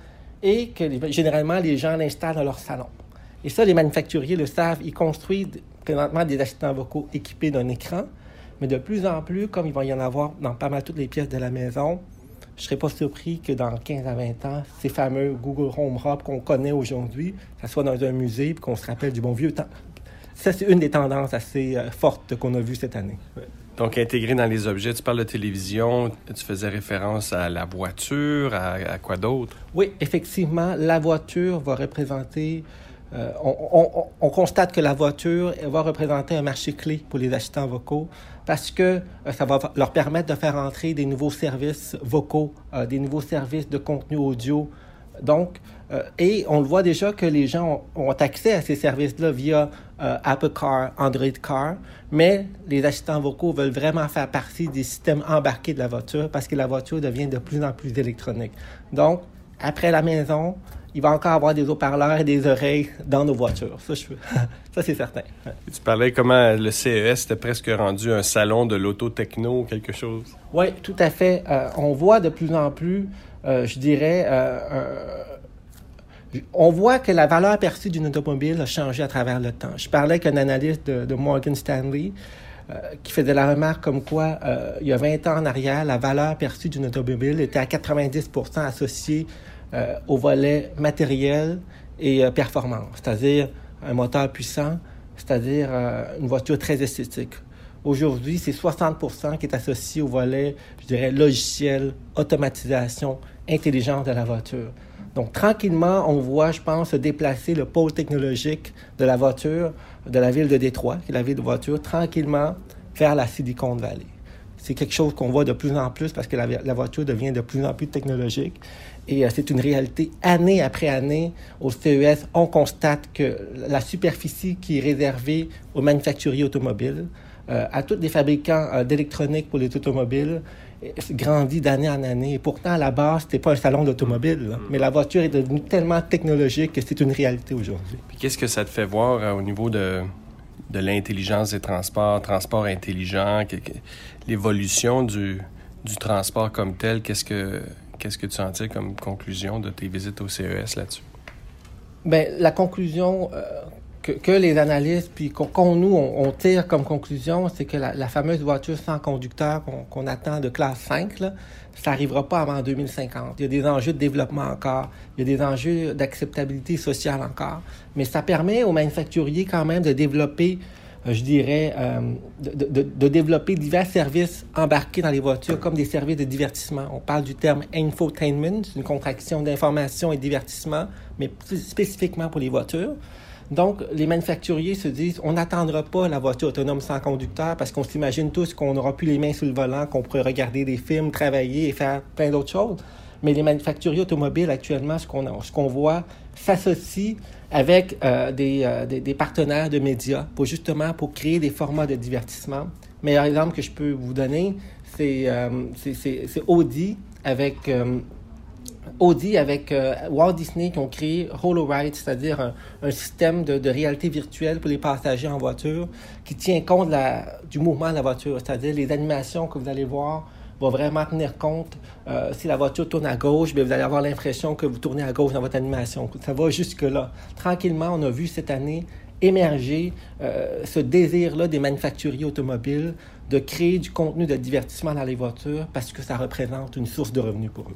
et que généralement les gens l'installent dans leur salon. Et ça, les manufacturiers le savent, ils construisent présentement des assistants vocaux équipés d'un écran, mais de plus en plus, comme il va y en avoir dans pas mal toutes les pièces de la maison, je ne serais pas surpris que dans 15 à 20 ans, ces fameux Google Home Hub qu'on connaît aujourd'hui, ça soit dans un musée et qu'on se rappelle du bon vieux temps. Ça, c'est une des tendances assez euh, fortes qu'on a vues cette année. Donc, intégré dans les objets, tu parles de télévision, tu faisais référence à la voiture, à, quoi d'autre? Oui, effectivement, la voiture va représenter euh, on, constate que la voiture va représenter un marché clé pour les assistants vocaux parce que euh, ça va leur permettre de faire entrer des nouveaux services vocaux, euh, des nouveaux services de contenu audio. Donc, et on le voit déjà que les gens ont, accès à ces services-là via Apple Car, Android Car, mais les assistants vocaux veulent vraiment faire partie des systèmes embarqués de la voiture parce que la voiture devient de plus en plus électronique. Donc, après la maison, il va encore avoir des haut-parleurs et des oreilles dans nos voitures. Ça, (laughs) ça c'est certain. Tu parlais comment le CES était presque rendu un salon de l'auto-techno ou quelque chose? Oui, tout à fait. Euh, on voit de plus en plus, euh, je dirais, euh, on voit que la valeur perçue d'une automobile a changé à travers le temps. Je parlais qu'un analyste de, Morgan Stanley qui faisait la remarque comme quoi, il y a 20 ans en arrière, la valeur perçue d'une automobile était à 90% associée euh, au volet matériel et euh, performance, c'est-à-dire un moteur puissant, c'est-à-dire euh, une voiture très esthétique. Aujourd'hui, c'est 60% qui est associé au volet, je dirais, logiciel, automatisation, intelligence de la voiture. Donc, tranquillement, on voit, je pense, se déplacer le pôle technologique de la voiture de la ville de Détroit, qui est la ville de voiture, tranquillement vers la Silicon Valley. C'est quelque chose qu'on voit de plus en plus parce que la, la, voiture devient de plus en plus technologique. Et euh, c'est une réalité année après année. Au CES, on constate que la superficie qui est réservée aux manufacturiers automobiles, euh, à tous les fabricants euh, d'électronique pour les automobiles, grandit d'année en année. Et pourtant, à la base, ce n'était pas un salon d'automobile. Mm. Mais la voiture est devenue tellement technologique que c'est une réalité aujourd'hui. Puis qu'est-ce que ça te fait voir au niveau de, de l'intelligence des transports, transport intelligent, l'évolution du, du transport comme tel? Qu'est-ce que Qu'est-ce que tu en tires comme conclusion de tes visites au CES là-dessus? Bien, la conclusion euh, que, les analystes, puis qu'on nous, on, tire comme conclusion, c'est que la, fameuse voiture sans conducteur qu'on attend de classe 5, ça n'arrivera pas avant 2050. Il y a des enjeux de développement encore, il y a des enjeux d'acceptabilité sociale encore, mais ça permet aux manufacturiers quand même de développer je dirais, euh, de, développer divers services embarqués dans les voitures, comme des services de divertissement. On parle du terme infotainment, une contraction d'information et divertissement, mais spécifiquement pour les voitures. Donc, les manufacturiers se disent, on n'attendra pas la voiture autonome sans conducteur parce qu'on s'imagine tous qu'on n'aura plus les mains sur le volant, qu'on pourrait regarder des films, travailler et faire plein d'autres choses. Mais les manufacturiers automobiles, actuellement, ce qu'on qu'on voit, s'associent avec euh, euh, des, des, partenaires de médias pour justement pour créer des formats de divertissement. Le meilleur exemple que je peux vous donner, c'est euh, Audi avec Audi avec Walt Disney qui ont créé HoloRide, c'est-à-dire un, système de, de, réalité virtuelle pour les passagers en voiture qui tient compte du mouvement de la voiture, c'est-à-dire les animations que vous allez voir va vraiment tenir compte. Euh, si la voiture tourne à gauche, bien, vous allez avoir l'impression que vous tournez à gauche dans votre animation. Ça va jusque-là. Tranquillement, on a vu cette année émerger euh, ce désir-là des manufacturiers automobiles de créer du contenu de divertissement dans les voitures parce que ça représente une source de revenus pour eux.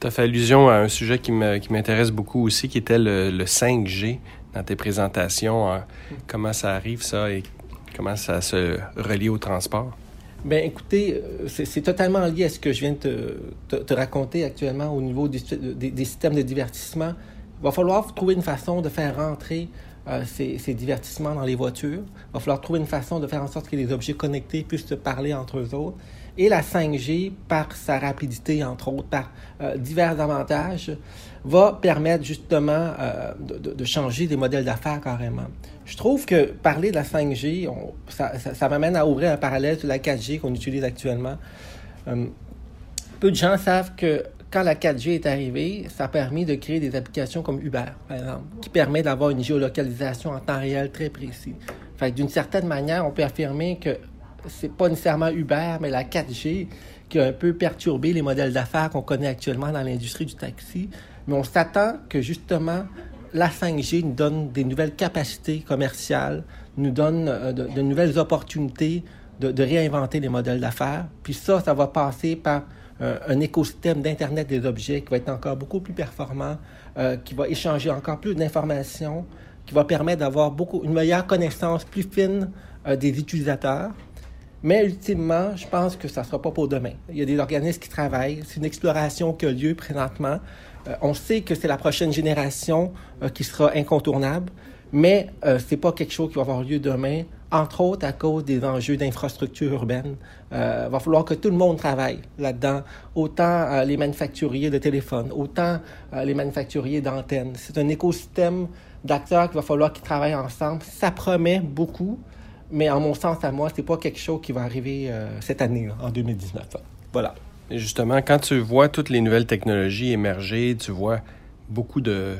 Tu as fait allusion à un sujet qui m'intéresse beaucoup aussi, qui était le, 5G dans tes présentations. Comment ça arrive, ça, et comment ça se relie au transport? Ben, écoutez, euh, c'est totalement lié à ce que je viens de te, te, raconter actuellement au niveau des, systèmes de divertissement. Il va falloir trouver une façon de faire rentrer euh, ces, ces, divertissements dans les voitures. Il va falloir trouver une façon de faire en sorte que les objets connectés puissent se parler entre eux autres. Et la 5G, par sa rapidité, entre autres, par euh, divers avantages, va permettre justement euh, de, changer des modèles d'affaires carrément. Je trouve que parler de la 5G, ça, m'amène à ouvrir un parallèle sur la 4G qu'on utilise actuellement. Euh, peu de gens savent que quand la 4G est arrivée, ça a permis de créer des applications comme Uber, par exemple, qui permet d'avoir une géolocalisation en temps réel très précis. D'une certaine manière, on peut affirmer que c'est pas nécessairement Uber, mais la 4G qui a un peu perturbé les modèles d'affaires qu'on connaît actuellement dans l'industrie du taxi. Mais on s'attend que justement la 5G nous donne des nouvelles capacités commerciales, nous donne euh, de, nouvelles opportunités de, réinventer les modèles d'affaires. Puis ça, ça va passer par euh, un écosystème d'Internet des objets qui va être encore beaucoup plus performant, euh, qui va échanger encore plus d'informations, qui va permettre d'avoir beaucoup une meilleure connaissance plus fine des utilisateurs. Mais ultimement, je pense que ça ne sera pas pour demain. Il y a des organismes qui travaillent. C'est une exploration qui a lieu présentement. Euh, on sait que c'est la prochaine génération euh, qui sera incontournable, mais euh, ce n'est pas quelque chose qui va avoir lieu demain, entre autres à cause des enjeux d'infrastructure urbaine. Il va falloir que tout le monde travaille là-dedans, autant les manufacturiers de téléphones, autant les manufacturiers d'antennes. C'est un écosystème d'acteurs qu'il va falloir qu'ils travaillent ensemble. Ça promet beaucoup. Mais en mon sens, à moi, c'est pas quelque chose qui va arriver euh, cette année, en 2019. Voilà. Justement, quand tu vois toutes les nouvelles technologies émerger, tu vois beaucoup de,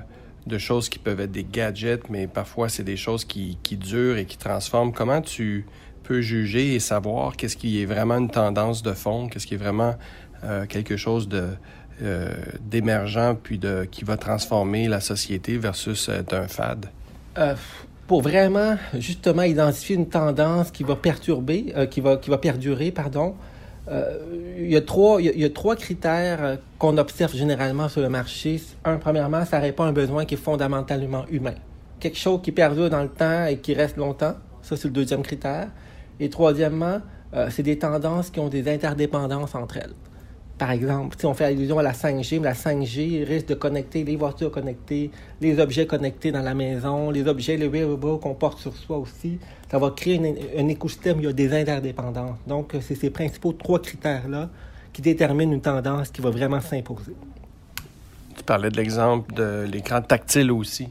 choses qui peuvent être des gadgets, mais parfois c'est des choses qui, durent et qui transforment. Comment tu peux juger et savoir qu'est-ce qui est vraiment une tendance de fond, qu'est-ce qui est vraiment euh, quelque chose euh, d'émergent puis de qui va transformer la société versus être un fad? pour vraiment, justement, identifier une tendance qui va perturber, euh, qui, va, perdurer, pardon, euh, il, y a trois, il, y a, trois critères euh, qu'on observe généralement sur le marché. Un, premièrement, ça répond à un besoin qui est fondamentalement humain. Quelque chose qui perdure dans le temps et qui reste longtemps. Ça, c'est le deuxième critère. Et troisièmement, c'est des tendances qui ont des interdépendances entre elles. Par exemple, si on fait allusion à la 5G, mais la 5G risque de connecter les voitures connectées, les objets connectés dans la maison, les objets, les wearables qu'on porte sur soi aussi. Ça va créer un écosystème il y a des interdépendances. Donc, c'est ces principaux trois critères-là qui déterminent une tendance qui va vraiment s'imposer. Tu parlais de l'exemple de l'écran tactile aussi.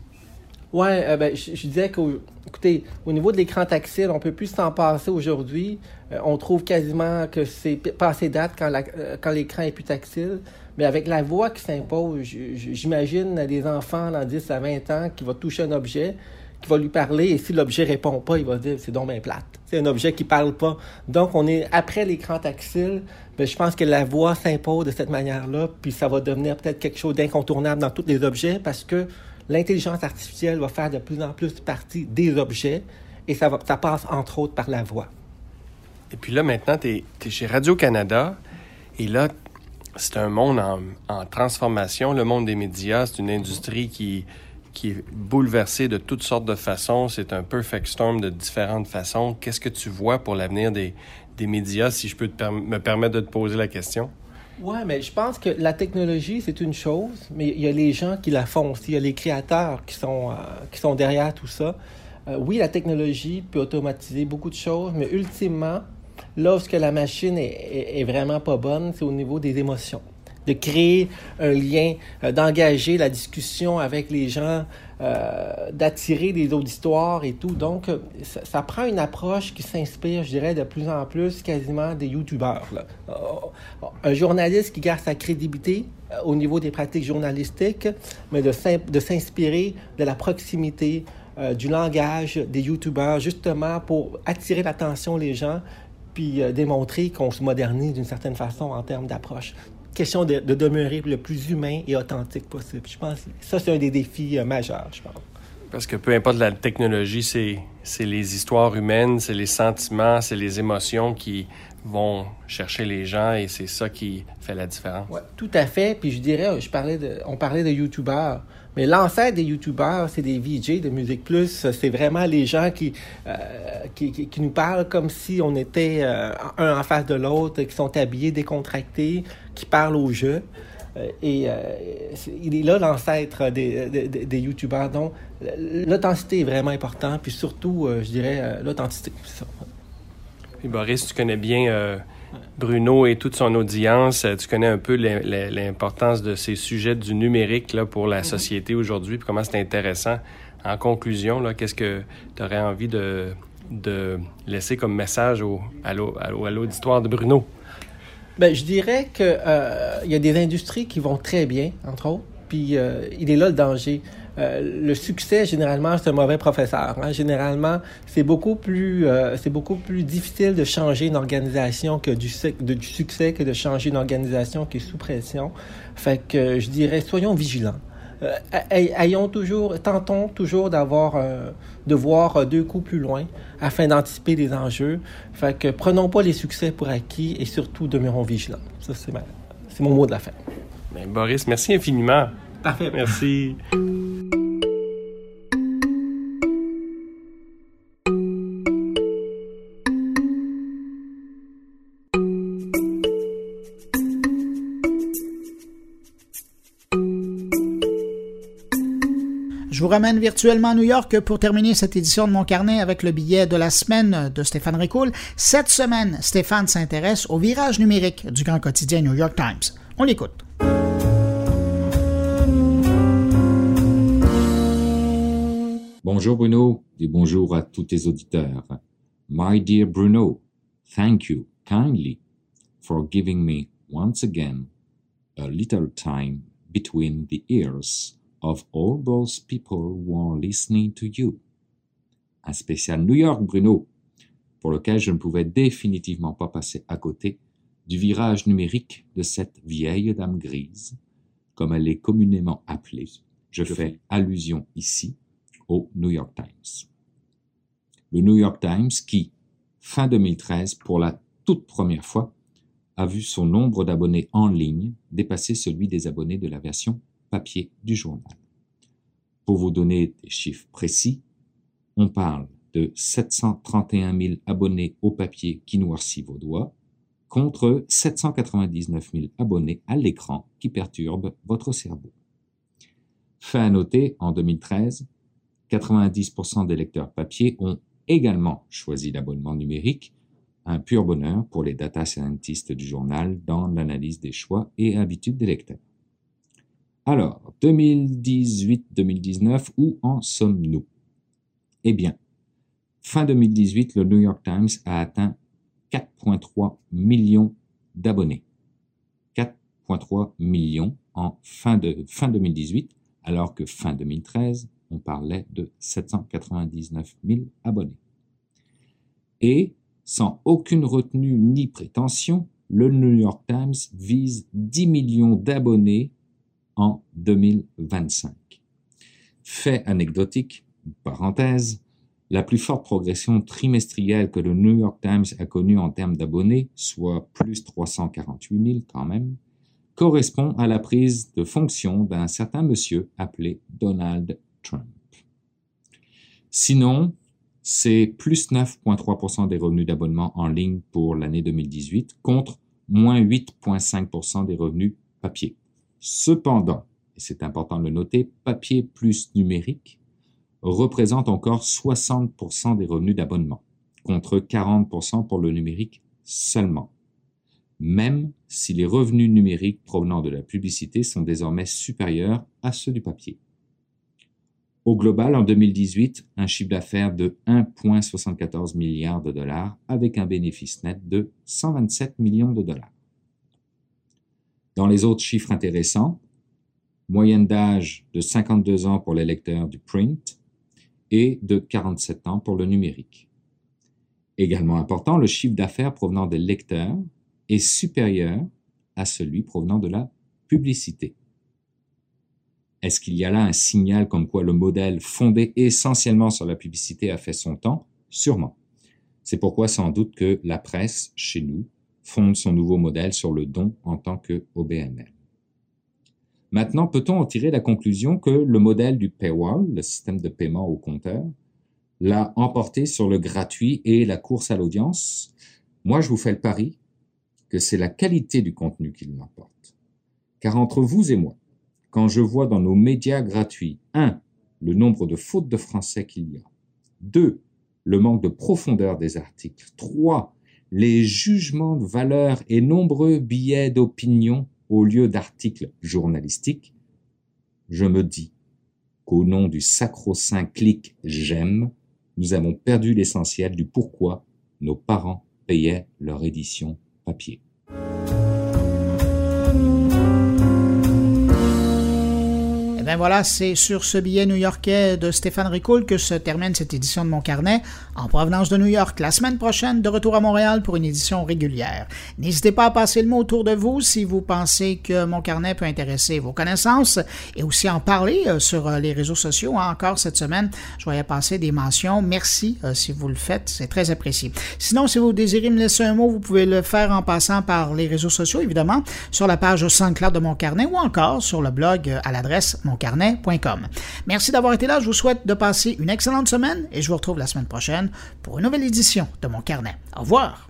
Oui, euh, ben, je, disais que, écoutez, au niveau de l'écran tactile, on peut plus s'en passer aujourd'hui. Euh, on trouve quasiment que c'est passé date quand, euh, quand l'écran est plus tactile. Mais avec la voix qui s'impose, j'imagine des enfants dans 10 à 20 ans qui vont toucher un objet, qui va lui parler, et si l'objet répond pas, il va dire c'est donc bien plate. C'est un objet qui parle pas. Donc, on est après l'écran tactile. Ben, je pense que la voix s'impose de cette manière-là, puis ça va devenir peut-être quelque chose d'incontournable dans tous les objets parce que l'intelligence artificielle va faire de plus en plus partie des objets et ça, va, ça passe entre autres par la voix. Et puis là, maintenant, tu es, chez Radio-Canada et là, c'est un monde en, transformation. Le monde des médias, c'est une industrie qui, qui est bouleversée de toutes sortes de façons. C'est un perfect storm de différentes façons. Qu'est-ce que tu vois pour l'avenir des, des médias, si je peux me permettre de te poser la question? Oui, mais je pense que la technologie, c'est une chose, mais il y a les gens qui la font aussi. Il y a les créateurs qui sont, euh, qui sont derrière tout ça. Euh, oui, la technologie peut automatiser beaucoup de choses, mais ultimement, lorsque la machine est, est vraiment pas bonne, c'est au niveau des émotions de créer un lien, euh, d'engager la discussion avec les gens, euh, d'attirer des auditoires et tout. Donc, euh, ça, prend une approche qui s'inspire, je dirais, de plus en plus quasiment des YouTubeurs. un journaliste qui garde sa crédibilité au niveau des pratiques journalistiques, mais de s'inspirer de la proximité, du langage des YouTubeurs, justement pour attirer l'attention des gens puis démontrer qu'on se modernise d'une certaine façon en termes d'approche question de, demeurer le plus humain et authentique possible. Je pense que ça, c'est un des défis euh, majeurs, je pense. Parce que peu importe la technologie, c'est, c'est les histoires humaines, c'est les sentiments, c'est les émotions qui vont chercher les gens et c'est ça qui fait la différence. Ouais, tout à fait. Puis je dirais, je parlais de, on parlait de YouTubeurs. Mais l'ancêtre des YouTubeurs, c'est des VJ de Musique Plus. C'est vraiment les gens qui, euh, qui, nous parlent comme si on était euh, un en face de l'autre, qui sont habillés, décontractés, qui parlent au jeu. Euh, et il est là l'ancêtre des, des, des, YouTubeurs. Donc, l'authenticité est vraiment importante. Puis surtout, je dirais, l'authenticité. Boris, tu connais bien Bruno et toute son audience. Tu connais un peu l'importance de ces sujets du numérique là, pour la société aujourd'hui, puis comment c'est intéressant. En conclusion, qu'est-ce que tu aurais envie de, de laisser comme message au, à l'auditoire de Bruno? Ben, je dirais que euh, y a des industries qui vont très bien, entre autres, puis euh, il est là le danger. Euh, le succès, généralement, c'est un mauvais professeur. Hein. Généralement, c'est beaucoup plus, euh, c'est beaucoup plus difficile de changer une organisation que du, de, du succès que de changer une organisation qui est sous pression. Fait que je dirais, soyons vigilants. Euh, ayons toujours, tentons toujours d'avoir, euh, de voir deux coups plus loin afin d'anticiper les enjeux. Fait que prenons pas les succès pour acquis et surtout demeurons vigilants. Ça, c'est, c'est mon mot de la fin. Ben, Boris, merci infiniment. Parfait. Merci. Vous ramène virtuellement à New York pour terminer cette édition de mon carnet avec le billet de la semaine de Stéphane Ricoul. Cette semaine, Stéphane s'intéresse au virage numérique du grand quotidien New York Times. On l'écoute. Bonjour Bruno et bonjour à tous tes auditeurs. My dear Bruno, thank you kindly for giving me once again a little time between the ears of all those people who are listening to you. Un spécial New York, Bruno, pour lequel je ne pouvais définitivement pas passer à côté du virage numérique de cette vieille dame grise, comme elle est communément appelée. Je fais allusion ici au New York Times. Le New York Times qui, fin 2013, pour la toute première fois, a vu son nombre d'abonnés en ligne dépasser celui des abonnés de la version papier du journal. Pour vous donner des chiffres précis, on parle de 731 000 abonnés au papier qui noircit vos doigts, contre 799 000 abonnés à l'écran qui perturbent votre cerveau. Fait à noter, en 2013, 90% des lecteurs papier ont également choisi l'abonnement numérique, un pur bonheur pour les data scientists du journal dans l'analyse des choix et habitudes des lecteurs. Alors, 2018-2019, où en sommes-nous? Eh bien, fin 2018, le New York Times a atteint 4,3 millions d'abonnés. 4,3 millions en fin, de, fin 2018, alors que fin 2013, on parlait de 799 000 abonnés. Et, sans aucune retenue ni prétention, le New York Times vise 10 millions d'abonnés en 2025. Fait anecdotique, parenthèse, la plus forte progression trimestrielle que le New York Times a connue en termes d'abonnés, soit plus 348 000 quand même, correspond à la prise de fonction d'un certain monsieur appelé Donald Trump. Sinon, c'est plus 9,3% des revenus d'abonnement en ligne pour l'année 2018 contre moins 8,5% des revenus papier. Cependant, et c'est important de le noter, papier plus numérique représente encore 60% des revenus d'abonnement, contre 40% pour le numérique seulement, même si les revenus numériques provenant de la publicité sont désormais supérieurs à ceux du papier. Au global, en 2018, un chiffre d'affaires de 1,74 milliards de dollars avec un bénéfice net de 127 millions de dollars. Dans les autres chiffres intéressants, moyenne d'âge de 52 ans pour les lecteurs du print et de 47 ans pour le numérique. Également important, le chiffre d'affaires provenant des lecteurs est supérieur à celui provenant de la publicité. Est-ce qu'il y a là un signal comme quoi le modèle fondé essentiellement sur la publicité a fait son temps? Sûrement. C'est pourquoi sans doute que la presse, chez nous, fonde son nouveau modèle sur le don en tant que. Maintenant, peut-on en tirer la conclusion que le modèle du paywall, le système de paiement au compteur, l'a emporté sur le gratuit et la course à l'audience? Moi, je vous fais le pari que c'est la qualité du contenu qui l'emporte. Car entre vous et moi, quand je vois dans nos médias gratuits, un, le nombre de fautes de français qu'il y a, deux, le manque de profondeur des articles, trois, les jugements de valeur et nombreux billets d'opinion au lieu d'articles journalistiques, je me dis qu'au nom du sacro-saint clic j'aime, nous avons perdu l'essentiel du pourquoi nos parents payaient leur édition papier. Ben voilà, c'est sur ce billet new-yorkais de Stéphane Ricoul que se termine cette édition de mon carnet en provenance de New York. La semaine prochaine, de retour à Montréal pour une édition régulière. N'hésitez pas à passer le mot autour de vous si vous pensez que mon carnet peut intéresser vos connaissances et aussi en parler euh, sur euh, les réseaux sociaux. Hein, encore cette semaine, je voyais passer des mentions. Merci euh, si vous le faites, c'est très apprécié. Sinon, si vous désirez me laisser un mot, vous pouvez le faire en passant par les réseaux sociaux, évidemment, sur la page SoundCloud de mon carnet ou encore sur le blog à l'adresse mon Merci d'avoir été là. Je vous souhaite de passer une excellente semaine et je vous retrouve la semaine prochaine pour une nouvelle édition de mon carnet. Au revoir.